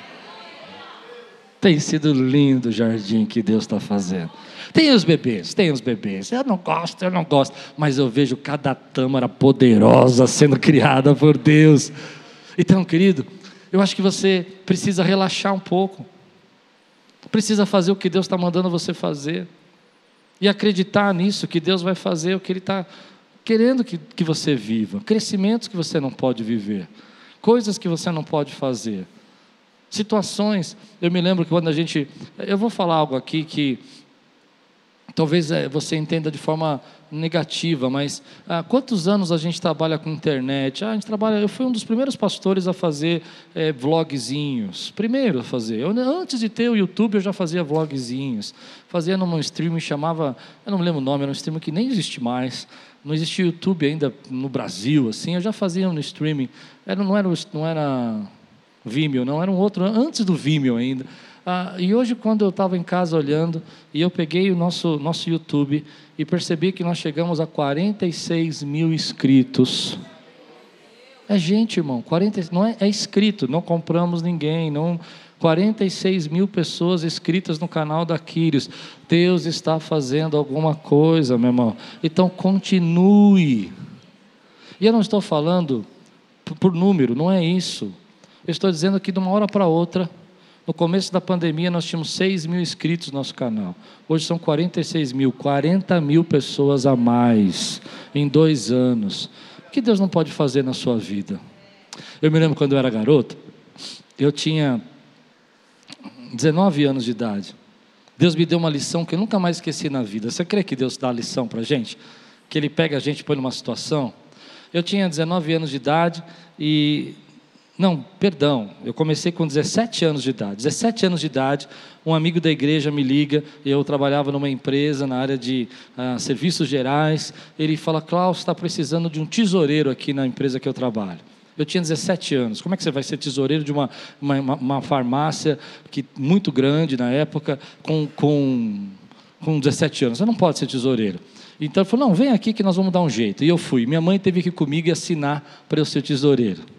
Tem sido lindo o jardim que Deus está fazendo. Tem os bebês, tem os bebês. Eu não gosto, eu não gosto. Mas eu vejo cada tâmara poderosa sendo criada por Deus. Então, querido, eu acho que você precisa relaxar um pouco. Precisa fazer o que Deus está mandando você fazer. E acreditar nisso, que Deus vai fazer o que Ele está querendo que, que você viva. Crescimentos que você não pode viver. Coisas que você não pode fazer. Situações. Eu me lembro que quando a gente. Eu vou falar algo aqui que talvez é, você entenda de forma negativa, mas há quantos anos a gente trabalha com internet? Ah, a gente trabalha. Eu fui um dos primeiros pastores a fazer é, vlogzinhos. Primeiro a fazer. Eu, antes de ter o YouTube, eu já fazia vlogzinhos. Fazia num stream chamava, eu não me lembro o nome, era um stream que nem existe mais. Não existia YouTube ainda no Brasil, assim. Eu já fazia no streaming. Era, não era, não era Vimeo, não era um outro antes do Vimeo ainda. Ah, e hoje, quando eu estava em casa olhando, e eu peguei o nosso, nosso YouTube e percebi que nós chegamos a 46 mil inscritos. É gente, irmão, 40, não é, é inscrito, não compramos ninguém, não. 46 mil pessoas inscritas no canal da Quírios. Deus está fazendo alguma coisa, meu irmão. Então continue. E eu não estou falando por, por número, não é isso. Eu estou dizendo que de uma hora para outra no começo da pandemia, nós tínhamos 6 mil inscritos no nosso canal. Hoje são 46 mil, 40 mil pessoas a mais em dois anos. O que Deus não pode fazer na sua vida? Eu me lembro quando eu era garoto, eu tinha 19 anos de idade. Deus me deu uma lição que eu nunca mais esqueci na vida. Você crê que Deus dá lição para a gente? Que Ele pega a gente e põe numa situação? Eu tinha 19 anos de idade e não, perdão, eu comecei com 17 anos de idade. 17 anos de idade, um amigo da igreja me liga, eu trabalhava numa empresa na área de uh, serviços gerais. Ele fala: Klaus, está precisando de um tesoureiro aqui na empresa que eu trabalho. Eu tinha 17 anos. Como é que você vai ser tesoureiro de uma, uma, uma farmácia que, muito grande na época, com, com com 17 anos, você não pode ser tesoureiro. Então ele falou: não, vem aqui que nós vamos dar um jeito. E eu fui. Minha mãe teve que ir comigo e assinar para eu ser tesoureiro.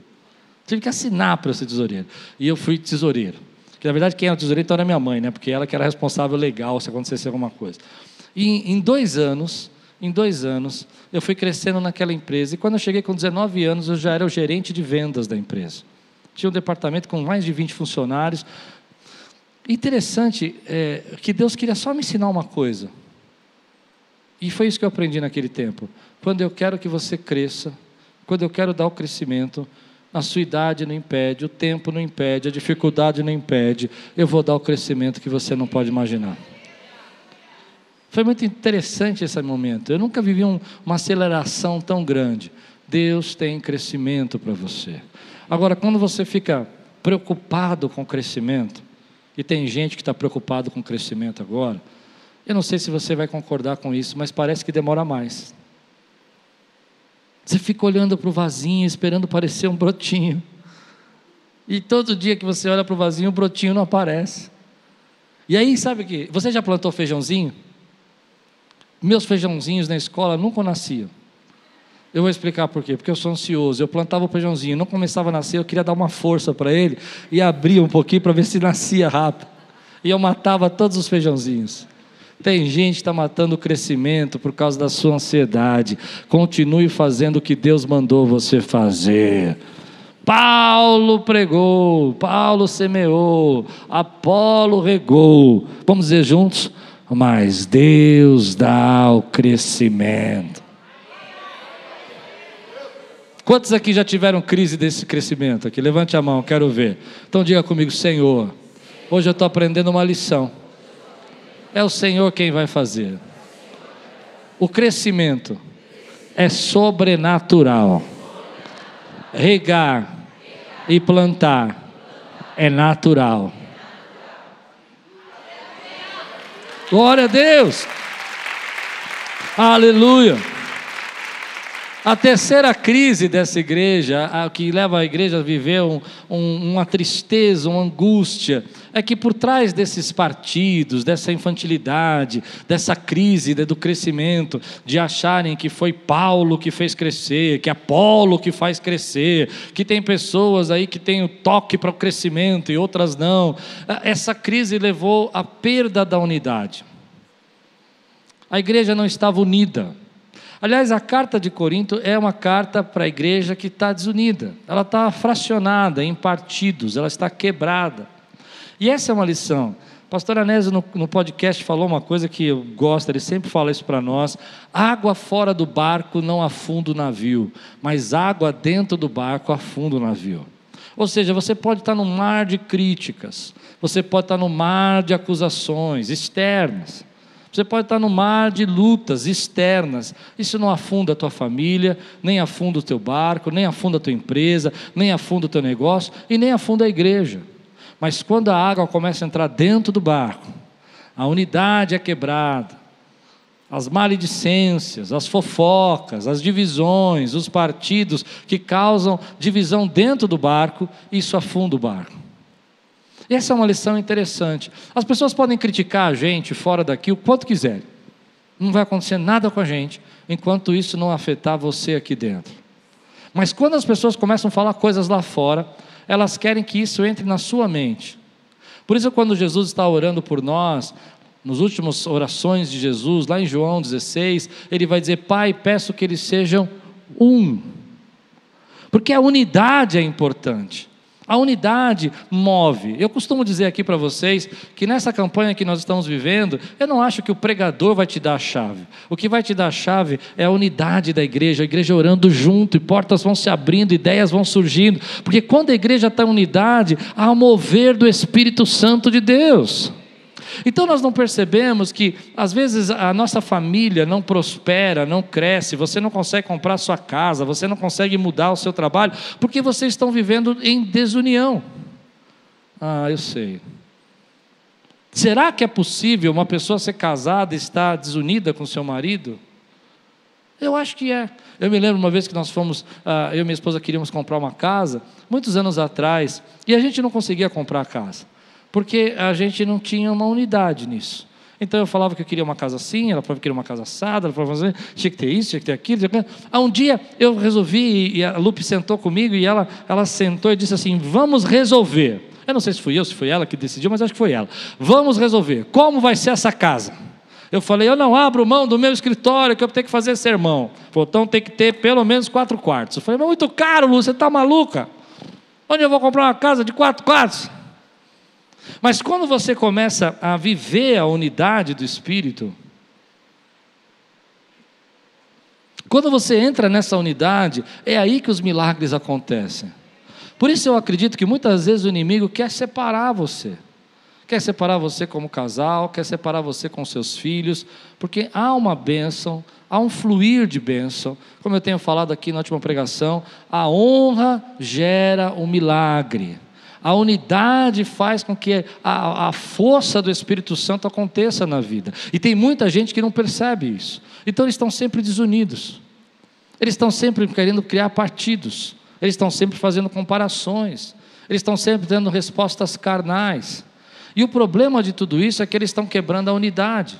Tive que assinar para ser tesoureiro. E eu fui tesoureiro. Que na verdade quem era tesoureiro então era minha mãe, né? Porque ela que era responsável legal se acontecesse alguma coisa. E em dois anos, em dois anos, eu fui crescendo naquela empresa. E quando eu cheguei com 19 anos, eu já era o gerente de vendas da empresa. Tinha um departamento com mais de 20 funcionários. Interessante é, que Deus queria só me ensinar uma coisa. E foi isso que eu aprendi naquele tempo. Quando eu quero que você cresça, quando eu quero dar o crescimento, a sua idade não impede, o tempo não impede, a dificuldade não impede, eu vou dar o crescimento que você não pode imaginar. Foi muito interessante esse momento. Eu nunca vivi um, uma aceleração tão grande. Deus tem crescimento para você. Agora, quando você fica preocupado com o crescimento, e tem gente que está preocupado com o crescimento agora, eu não sei se você vai concordar com isso, mas parece que demora mais. Você fica olhando para o vasinho, esperando parecer um brotinho. E todo dia que você olha para o vasinho, o brotinho não aparece. E aí, sabe o que? Você já plantou feijãozinho? Meus feijãozinhos na escola nunca nasciam. Eu vou explicar por quê. Porque eu sou ansioso. Eu plantava o feijãozinho, não começava a nascer, eu queria dar uma força para ele e abria um pouquinho para ver se nascia rápido. E eu matava todos os feijãozinhos. Tem gente que está matando o crescimento por causa da sua ansiedade. Continue fazendo o que Deus mandou você fazer. Paulo pregou, Paulo semeou, Apolo regou. Vamos dizer juntos? Mas Deus dá o crescimento. Quantos aqui já tiveram crise desse crescimento? Aqui, levante a mão, quero ver. Então diga comigo, Senhor, hoje eu estou aprendendo uma lição é o Senhor quem vai fazer. O crescimento é sobrenatural. Regar e plantar é natural. Glória a Deus. Aleluia. A terceira crise dessa igreja, a que leva a igreja a viver um, um, uma tristeza, uma angústia, é que por trás desses partidos, dessa infantilidade, dessa crise do crescimento, de acharem que foi Paulo que fez crescer, que é Apolo que faz crescer, que tem pessoas aí que têm o toque para o crescimento e outras não, essa crise levou à perda da unidade. A igreja não estava unida. Aliás, a carta de Corinto é uma carta para a igreja que está desunida, ela está fracionada em partidos, ela está quebrada. E essa é uma lição. O pastor Anésio, no, no, podcast, falou uma coisa que eu gosto, ele sempre fala isso para nós: água fora do barco não afunda o navio, mas água dentro do barco afunda o navio. Ou seja, você pode estar no mar de críticas, você pode estar no mar de acusações externas, você pode estar no mar de lutas externas. Isso não afunda a tua família, nem afunda o teu barco, nem afunda a tua empresa, nem afunda o teu negócio e nem afunda a igreja. Mas quando a água começa a entrar dentro do barco, a unidade é quebrada, as maledicências, as fofocas, as divisões, os partidos que causam divisão dentro do barco, isso afunda o barco. Essa é uma lição interessante. As pessoas podem criticar a gente fora daqui o quanto quiserem. Não vai acontecer nada com a gente enquanto isso não afetar você aqui dentro. Mas quando as pessoas começam a falar coisas lá fora, elas querem que isso entre na sua mente. Por isso, quando Jesus está orando por nós, nos últimos orações de Jesus, lá em João 16, ele vai dizer: Pai, peço que eles sejam um. Porque a unidade é importante. A unidade move. Eu costumo dizer aqui para vocês que nessa campanha que nós estamos vivendo, eu não acho que o pregador vai te dar a chave. O que vai te dar a chave é a unidade da igreja, a igreja orando junto, e portas vão se abrindo, ideias vão surgindo. Porque quando a igreja está em unidade, há o mover do Espírito Santo de Deus. Então nós não percebemos que às vezes a nossa família não prospera, não cresce, você não consegue comprar sua casa, você não consegue mudar o seu trabalho, porque vocês estão vivendo em desunião. Ah, eu sei. Será que é possível uma pessoa ser casada e estar desunida com seu marido? Eu acho que é. Eu me lembro uma vez que nós fomos, uh, eu e minha esposa queríamos comprar uma casa, muitos anos atrás, e a gente não conseguia comprar a casa porque a gente não tinha uma unidade nisso. Então eu falava que eu queria uma casa assim, ela falava que queria uma casa assada, ela falava assim, tinha que ter isso, tinha que ter aquilo. Tinha que... Ah, um dia eu resolvi, e a Lupe sentou comigo, e ela, ela sentou e disse assim: vamos resolver. Eu não sei se fui eu, se foi ela que decidiu, mas acho que foi ela. Vamos resolver. Como vai ser essa casa? Eu falei, eu não abro mão do meu escritório, que eu tenho que fazer sermão. Falou, então tem que ter pelo menos quatro quartos. Eu falei, mas muito caro, Lu, você está maluca? Onde eu vou comprar uma casa de quatro quartos? Mas quando você começa a viver a unidade do Espírito, quando você entra nessa unidade, é aí que os milagres acontecem. Por isso eu acredito que muitas vezes o inimigo quer separar você. Quer separar você como casal, quer separar você com seus filhos, porque há uma bênção, há um fluir de bênção. Como eu tenho falado aqui na última pregação, a honra gera o um milagre. A unidade faz com que a, a, força do Espírito Santo aconteça na vida. E tem muita gente que não percebe isso. Então eles estão sempre desunidos. Eles estão sempre querendo criar partidos. Eles estão sempre fazendo comparações. Eles estão sempre dando respostas carnais. E o problema de tudo isso é que eles estão quebrando a unidade.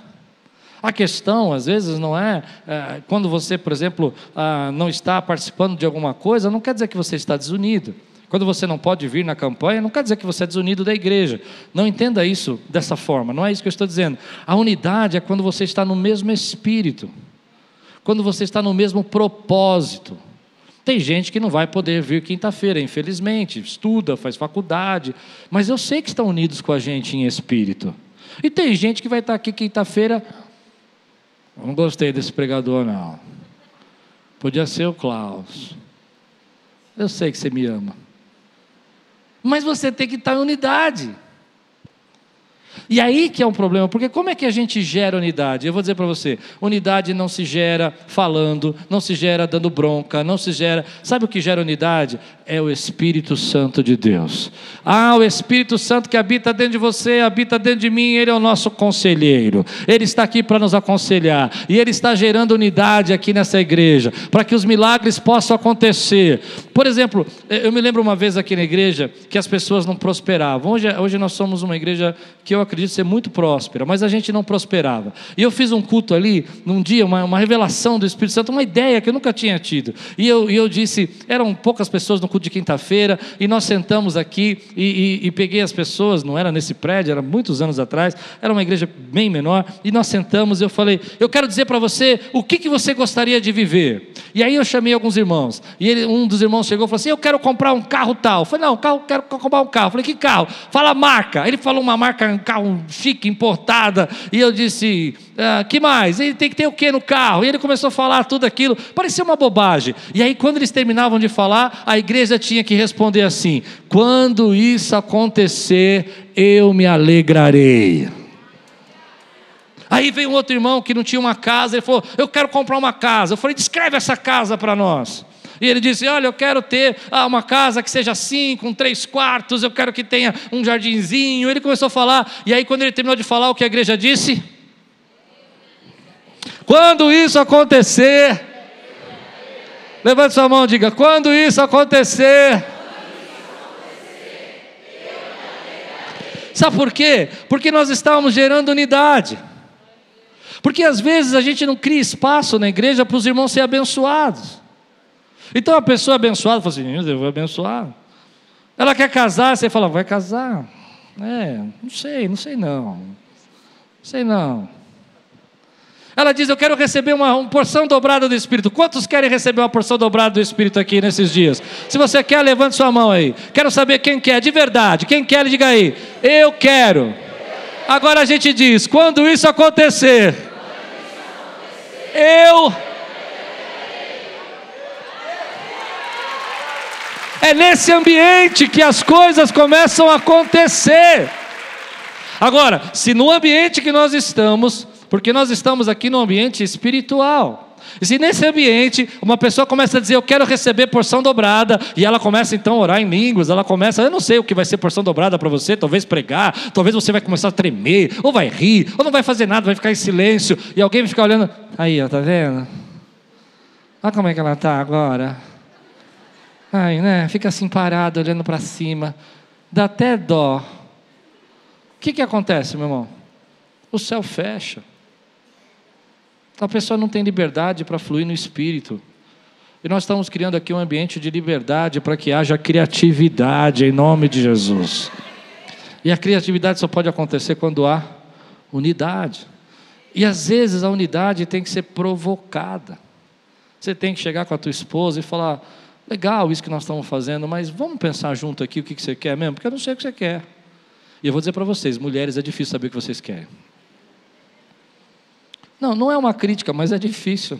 A questão, às vezes, não é, é quando você, por exemplo, ah, não está participando de alguma coisa, não quer dizer que você está desunido. Quando você não pode vir na campanha, não quer dizer que você é desunido da igreja. Não entenda isso dessa forma, não é isso que eu estou dizendo. A unidade é quando você está no mesmo espírito, quando você está no mesmo propósito. Tem gente que não vai poder vir quinta-feira, infelizmente, estuda, faz faculdade, mas eu sei que estão unidos com a gente em espírito. E tem gente que vai estar aqui quinta-feira, não gostei desse pregador, não. Podia ser o Klaus. Eu sei que você me ama. Mas você tem que estar em unidade. E aí que é um problema, porque como é que a gente gera unidade? Eu vou dizer para você: unidade não se gera falando, não se gera dando bronca, não se gera. Sabe o que gera unidade? É o Espírito Santo de Deus. Ah, o Espírito Santo que habita dentro de você, habita dentro de mim, ele é o nosso conselheiro. Ele está aqui para nos aconselhar. E ele está gerando unidade aqui nessa igreja, para que os milagres possam acontecer. Por exemplo, eu me lembro uma vez aqui na igreja que as pessoas não prosperavam. Hoje, hoje nós somos uma igreja que eu acredito ser muito próspera, mas a gente não prosperava. E eu fiz um culto ali, num dia, uma, uma revelação do Espírito Santo, uma ideia que eu nunca tinha tido. E eu, e eu disse, eram poucas pessoas no culto de quinta-feira, e nós sentamos aqui e, e, e, peguei as pessoas, não era nesse prédio, era muitos anos atrás, era uma igreja bem menor, e nós sentamos e eu falei, eu quero dizer para você o que, que você gostaria de viver. E aí eu chamei alguns irmãos, e ele, um dos irmãos chegou e falou assim: Eu quero comprar um carro tal. Eu falei, não, carro, quero comprar um carro. Eu falei, que carro? Fala marca. Ele falou uma marca, um carro chique, importada. E eu disse, ah, que mais? Ele tem que ter o que no carro? E ele começou a falar tudo aquilo. Parecia uma bobagem. E aí, quando eles terminavam de falar, a igreja tinha que responder assim: Quando isso acontecer, eu me alegrarei. Aí veio um outro irmão que não tinha uma casa, ele falou: Eu quero comprar uma casa. Eu falei: Descreve essa casa para nós. E ele disse: Olha, eu quero ter ah, uma casa que seja assim, com três quartos, eu quero que tenha um jardinzinho. Ele começou a falar, e aí, quando ele terminou de falar, o que a igreja disse? Quando isso acontecer, levante sua mão e diga: Quando isso acontecer. Sabe por quê? Porque nós estávamos gerando unidade. Porque às vezes a gente não cria espaço na igreja para os irmãos serem abençoados. Então a pessoa abençoada fala assim: eu vou abençoar. Ela quer casar, você fala: vai casar. É, não sei, não sei não. Não sei não. Ela diz: Eu quero receber uma, uma, porção dobrada do Espírito. Quantos querem receber uma porção dobrada do Espírito aqui nesses dias? Se você quer, levante sua mão aí. Quero saber quem quer, de verdade. Quem quer, diga aí. Eu quero. Agora a gente diz: quando isso acontecer, eu É nesse ambiente que as coisas começam a acontecer. Agora, se no ambiente que nós estamos, porque nós estamos aqui no ambiente espiritual, e se nesse ambiente uma pessoa começa a dizer, eu quero receber porção dobrada, e ela começa então a orar em línguas, ela começa, eu não sei o que vai ser porção dobrada para você, talvez pregar, talvez você vai começar a tremer, ou vai rir, ou não vai fazer nada, vai ficar em silêncio, e alguém vai ficar olhando, aí, ó, tá vendo? Olha como é que ela está agora. Ai, né? Fica assim parado, olhando para cima. Dá até dó. O que, que acontece, meu irmão? o céu fecha. A pessoa não tem liberdade para fluir no espírito. E nós estamos criando aqui um ambiente de liberdade para que haja criatividade em nome de Jesus. E a criatividade só pode acontecer quando há unidade. E às vezes a unidade tem que ser provocada. Você tem que chegar com a tua esposa e falar: legal isso que nós estamos fazendo, mas vamos pensar junto aqui o que você quer mesmo, porque eu não sei o que você quer. E eu vou dizer para vocês: mulheres, é difícil saber o que vocês querem. Não, não é uma crítica, mas é difícil.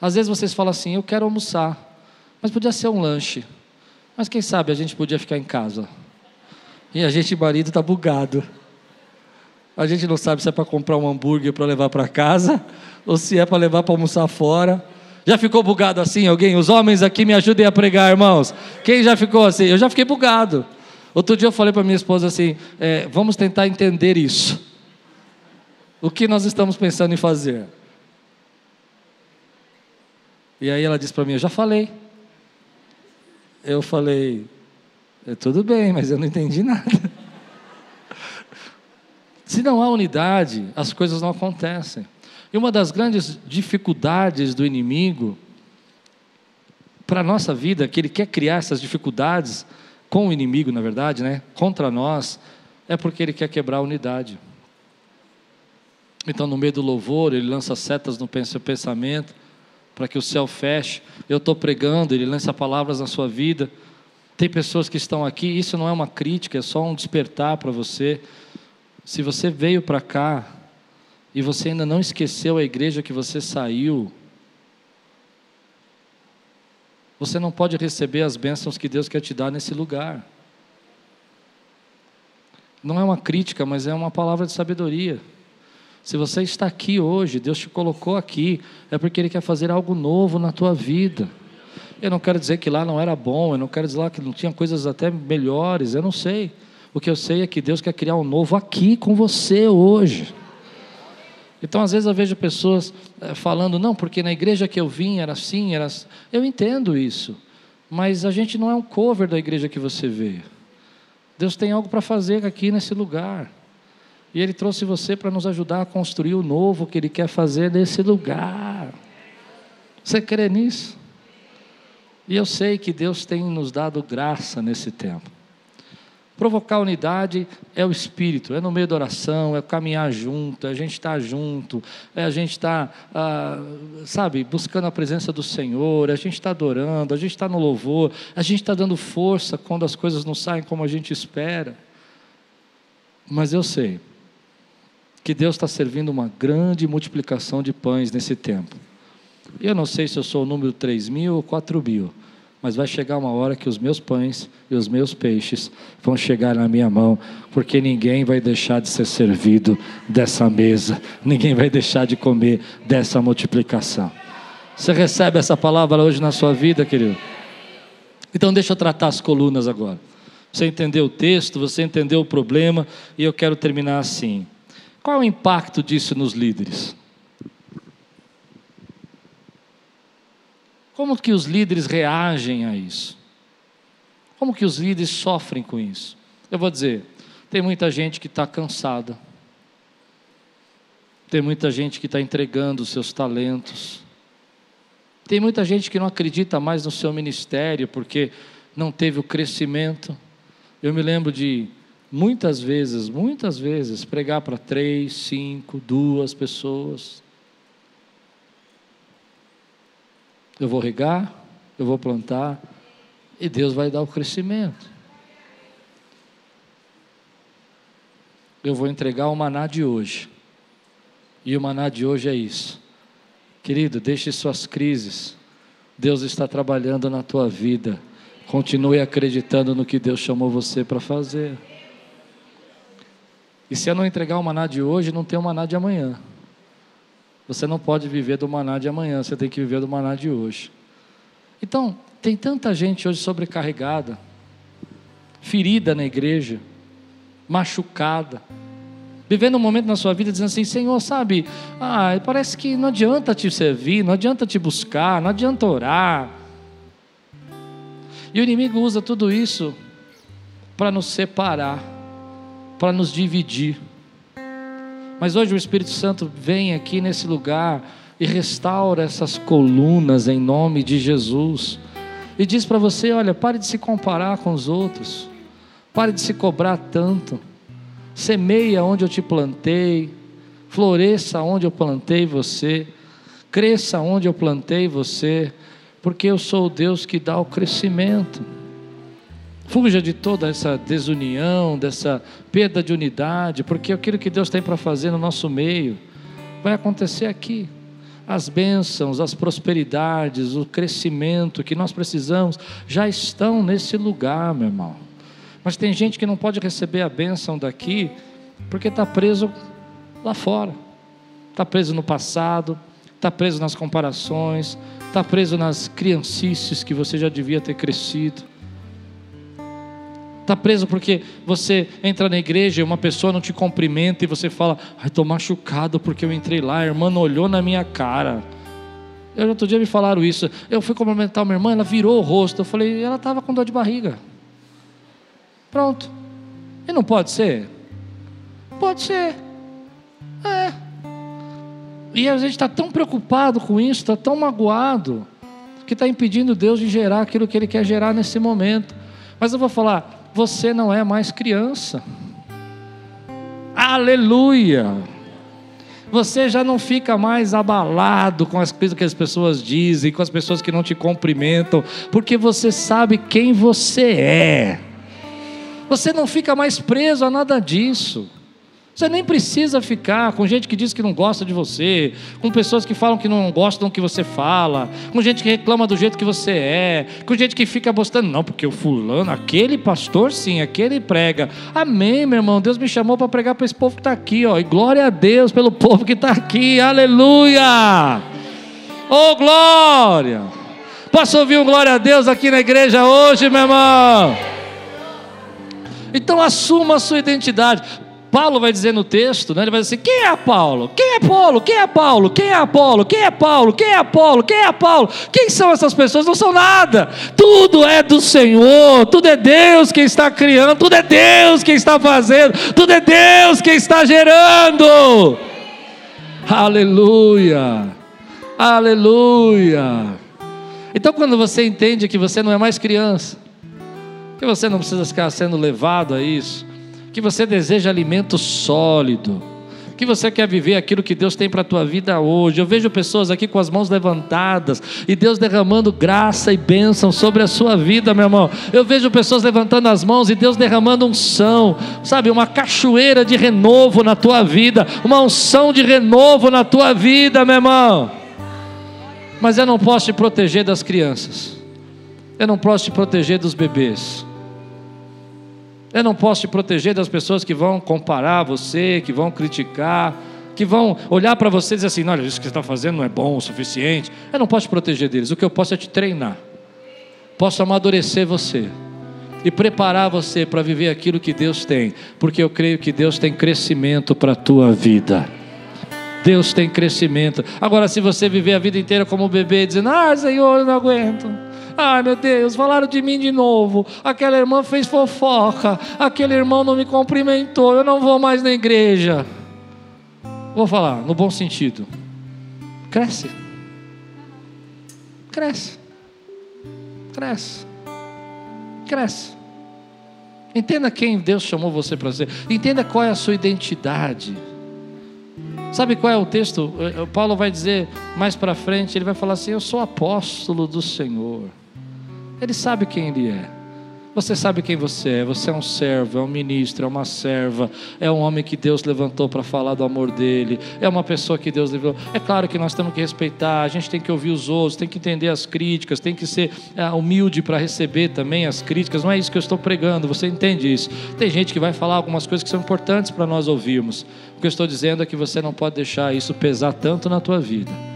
Às vezes vocês falam assim: eu quero almoçar, mas podia ser um lanche. Mas quem sabe a gente podia ficar em casa. E a gente, marido, está bugado. A gente não sabe se é para comprar um hambúrguer para levar para casa ou se é para levar para almoçar fora. Já ficou bugado assim alguém? Os homens aqui me ajudem a pregar, irmãos. Quem já ficou assim? Eu já fiquei bugado. Outro dia eu falei para minha esposa assim: é, vamos tentar entender isso. O que nós estamos pensando em fazer? E aí ela disse para mim: Eu já falei. Eu falei: é, Tudo bem, mas eu não entendi nada. Se não há unidade, as coisas não acontecem. E uma das grandes dificuldades do inimigo para a nossa vida, que ele quer criar essas dificuldades com o inimigo, na verdade, né, contra nós, é porque ele quer quebrar a unidade. Então, no meio do louvor, ele lança setas no pensamento, para que o céu feche. Eu estou pregando, Ele lança palavras na sua vida. Tem pessoas que estão aqui, isso não é uma crítica, é só um despertar para você. Se você veio para cá e você ainda não esqueceu a igreja que você saiu, você não pode receber as bênçãos que Deus quer te dar nesse lugar. Não é uma crítica, mas é uma palavra de sabedoria. Se você está aqui hoje, Deus te colocou aqui, é porque Ele quer fazer algo novo na tua vida. Eu não quero dizer que lá não era bom, eu não quero dizer lá que não tinha coisas até melhores, eu não sei. O que eu sei é que Deus quer criar um novo aqui com você hoje. Então, às vezes eu vejo pessoas eh, falando, não, porque na igreja que eu vim era assim, era assim. Eu entendo isso, mas a gente não é um cover da igreja que você veio. Deus tem algo para fazer aqui nesse lugar. E Ele trouxe você para nos ajudar a construir o novo que Ele quer fazer nesse lugar. Você crê nisso? E eu sei que Deus tem nos dado graça nesse tempo. Provocar unidade é o espírito, é no meio da oração, é caminhar junto, é a gente estar tá junto, é a gente estar, tá, ah, sabe, buscando a presença do Senhor, a gente está adorando, a gente está no louvor, a gente está dando força quando as coisas não saem como a gente espera. Mas eu sei que Deus está servindo uma grande multiplicação de pães nesse tempo. Eu não sei se eu sou o número 3 mil ou 4 mil, mas vai chegar uma hora que os meus pães e os meus peixes vão chegar na minha mão, porque ninguém vai deixar de ser servido dessa mesa, ninguém vai deixar de comer dessa multiplicação. Você recebe essa palavra hoje na sua vida, querido? Então, deixa eu tratar as colunas agora. Você entendeu o texto, você entendeu o problema, e eu quero terminar assim. Qual é o impacto disso nos líderes? Como que os líderes reagem a isso? Como que os líderes sofrem com isso? Eu vou dizer, tem muita gente que está cansada. Tem muita gente que está entregando os seus talentos. Tem muita gente que não acredita mais no seu ministério porque não teve o crescimento. Eu me lembro de muitas vezes, muitas vezes, pregar para três, cinco, duas pessoas. Eu vou regar, eu vou plantar, e Deus vai dar o crescimento. Eu vou entregar o maná de hoje. E o maná de hoje é isso. Querido, deixe suas crises. Deus está trabalhando na tua vida. Continue acreditando no que Deus chamou você para fazer. E se eu não entregar o maná de hoje, não tem o maná de amanhã. Você não pode viver do maná de amanhã, você tem que viver do maná de hoje. Então, tem tanta gente hoje sobrecarregada, ferida na igreja, machucada, vivendo um momento na sua vida dizendo assim: Senhor, sabe, ah, parece que não adianta te servir, não adianta te buscar, não adianta orar. E o inimigo usa tudo isso para nos separar para nos dividir. Mas hoje o Espírito Santo vem aqui nesse lugar e restaura essas colunas em nome de Jesus. E diz para você: olha, pare de se comparar com os outros, pare de se cobrar tanto, semeia onde eu te plantei, floresça onde eu plantei você, cresça onde eu plantei você, porque eu sou o Deus que dá o crescimento. Fuja de toda essa desunião, dessa perda de unidade, porque aquilo que Deus tem para fazer no nosso meio vai acontecer aqui. As bênçãos, as prosperidades, o crescimento que nós precisamos já estão nesse lugar, meu irmão. Mas tem gente que não pode receber a bênção daqui porque está preso lá fora, está preso no passado, está preso nas comparações, está preso nas criancices que você já devia ter crescido. Está preso porque você entra na igreja e uma pessoa não te cumprimenta e você fala, ai, estou machucado porque eu entrei lá, a irmã não olhou na minha cara. Eu outro dia me falaram isso. Eu fui cumprimentar uma irmã, ela virou o rosto. Eu falei, ela estava com dor de barriga. Pronto. E não pode ser? Pode ser. É. E a gente está tão preocupado com isso, está tão magoado, que está impedindo Deus de gerar aquilo que Ele quer gerar nesse momento. Mas eu vou falar, você não é mais criança. Aleluia! Você já não fica mais abalado com as coisas que as pessoas dizem, com as pessoas que não te cumprimentam, porque você sabe quem você é. Você não fica mais preso a nada disso. Você nem precisa ficar com gente que diz que não gosta de você, com pessoas que falam que não gostam do que você fala, com gente que reclama do jeito que você é, com gente que fica postando, não, porque o fulano, aquele pastor sim, aquele prega. Amém, meu irmão. Deus me chamou para pregar para esse povo que está aqui, ó. E glória a Deus pelo povo que está aqui. Aleluia! Oh, glória! Posso ouvir um glória a Deus aqui na igreja hoje, meu irmão? Então assuma a sua identidade. Paulo vai dizer no texto, né, ele vai dizer assim: quem é Paulo? Quem é Paulo? Quem é Paulo? Quem é Apolo? Quem é Paulo? Quem é Apolo? Quem é Paulo? Quem são essas pessoas? Não são nada. Tudo é do Senhor, tudo é Deus quem está criando, tudo é Deus quem está fazendo, tudo é Deus quem está gerando. Aleluia. Aleluia. Então, quando você entende que você não é mais criança, que você não precisa ficar sendo levado a isso, que você deseja alimento sólido, que você quer viver aquilo que Deus tem para a tua vida hoje. Eu vejo pessoas aqui com as mãos levantadas e Deus derramando graça e bênção sobre a sua vida, meu irmão. Eu vejo pessoas levantando as mãos e Deus derramando unção, sabe, uma cachoeira de renovo na tua vida, uma unção de renovo na tua vida, meu irmão. Mas eu não posso te proteger das crianças, eu não posso te proteger dos bebês. Eu não posso te proteger das pessoas que vão comparar você, que vão criticar, que vão olhar para você e dizer assim: olha, isso que você está fazendo não é bom o suficiente. Eu não posso te proteger deles. O que eu posso é te treinar. Posso amadurecer você e preparar você para viver aquilo que Deus tem, porque eu creio que Deus tem crescimento para a tua vida. Deus tem crescimento. Agora, se você viver a vida inteira como bebê, dizendo: Ah, Senhor, eu não aguento. Ai meu Deus, falaram de mim de novo. Aquela irmã fez fofoca. Aquele irmão não me cumprimentou. Eu não vou mais na igreja. Vou falar no bom sentido. Cresce. Cresce. Cresce. Cresce. Entenda quem Deus chamou você para ser. Entenda qual é a sua identidade. Sabe qual é o texto? Paulo vai dizer mais para frente, ele vai falar assim: Eu sou apóstolo do Senhor. Ele sabe quem Ele é. Você sabe quem você é. Você é um servo, é um ministro, é uma serva, é um homem que Deus levantou para falar do amor dele, é uma pessoa que Deus levantou. É claro que nós temos que respeitar, a gente tem que ouvir os outros, tem que entender as críticas, tem que ser é, humilde para receber também as críticas. Não é isso que eu estou pregando, você entende isso. Tem gente que vai falar algumas coisas que são importantes para nós ouvirmos. O que eu estou dizendo é que você não pode deixar isso pesar tanto na tua vida.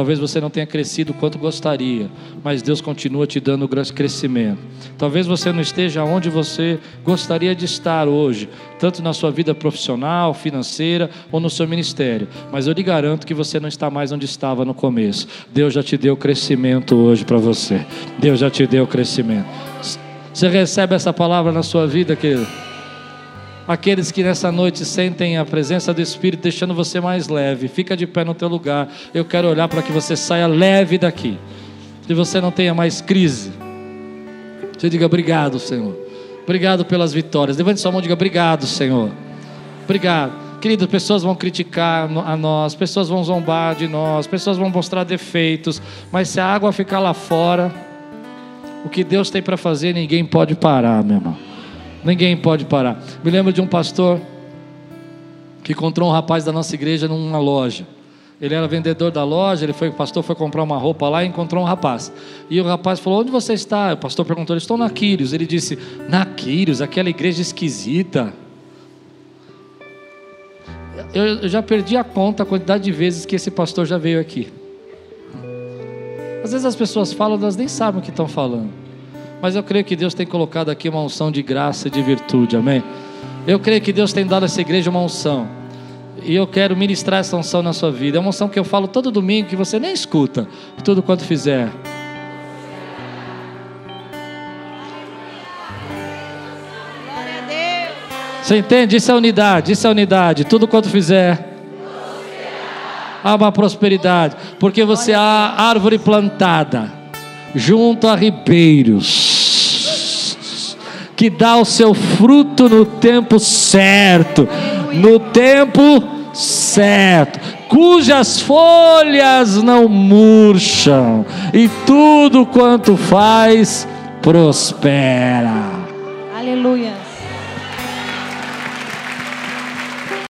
Talvez você não tenha crescido quanto gostaria, mas Deus continua te dando grande crescimento. Talvez você não esteja onde você gostaria de estar hoje, tanto na sua vida profissional, financeira ou no seu ministério, mas eu lhe garanto que você não está mais onde estava no começo. Deus já te deu crescimento hoje para você. Deus já te deu crescimento. Você recebe essa palavra na sua vida, querido? Aqueles que nessa noite sentem a presença do Espírito deixando você mais leve, fica de pé no teu lugar. Eu quero olhar para que você saia leve daqui. Que você não tenha mais crise. Você diga obrigado, Senhor. Obrigado pelas vitórias. Levante sua mão e diga obrigado, Senhor. Obrigado. Querido, pessoas vão criticar a nós, pessoas vão zombar de nós, pessoas vão mostrar defeitos, mas se a água ficar lá fora, o que Deus tem para fazer, ninguém pode parar, meu irmão. Ninguém pode parar. Me lembro de um pastor que encontrou um rapaz da nossa igreja numa loja. Ele era vendedor da loja, ele foi, o pastor foi comprar uma roupa lá e encontrou um rapaz. E o rapaz falou: Onde você está? O pastor perguntou: Estou na Quírios. Ele disse: Na Quírios, aquela igreja esquisita eu, já perdi a conta a quantidade de vezes que esse pastor já veio aqui. Às vezes as pessoas falam, elas nem sabem o que estão falando. Mas eu creio que Deus tem colocado aqui uma unção de graça e de virtude, amém? Eu creio que Deus tem dado a essa igreja uma unção. E eu quero ministrar essa unção na sua vida. É uma unção que eu falo todo domingo que você nem escuta, tudo quanto fizer. Você entende? Isso é unidade, isso é unidade. Tudo quanto fizer. Há uma prosperidade. Porque você é a árvore plantada junto a ribeiros. Que dá o seu fruto no tempo certo. No tempo certo. Cujas folhas não murcham. E tudo quanto faz prospera. Aleluia.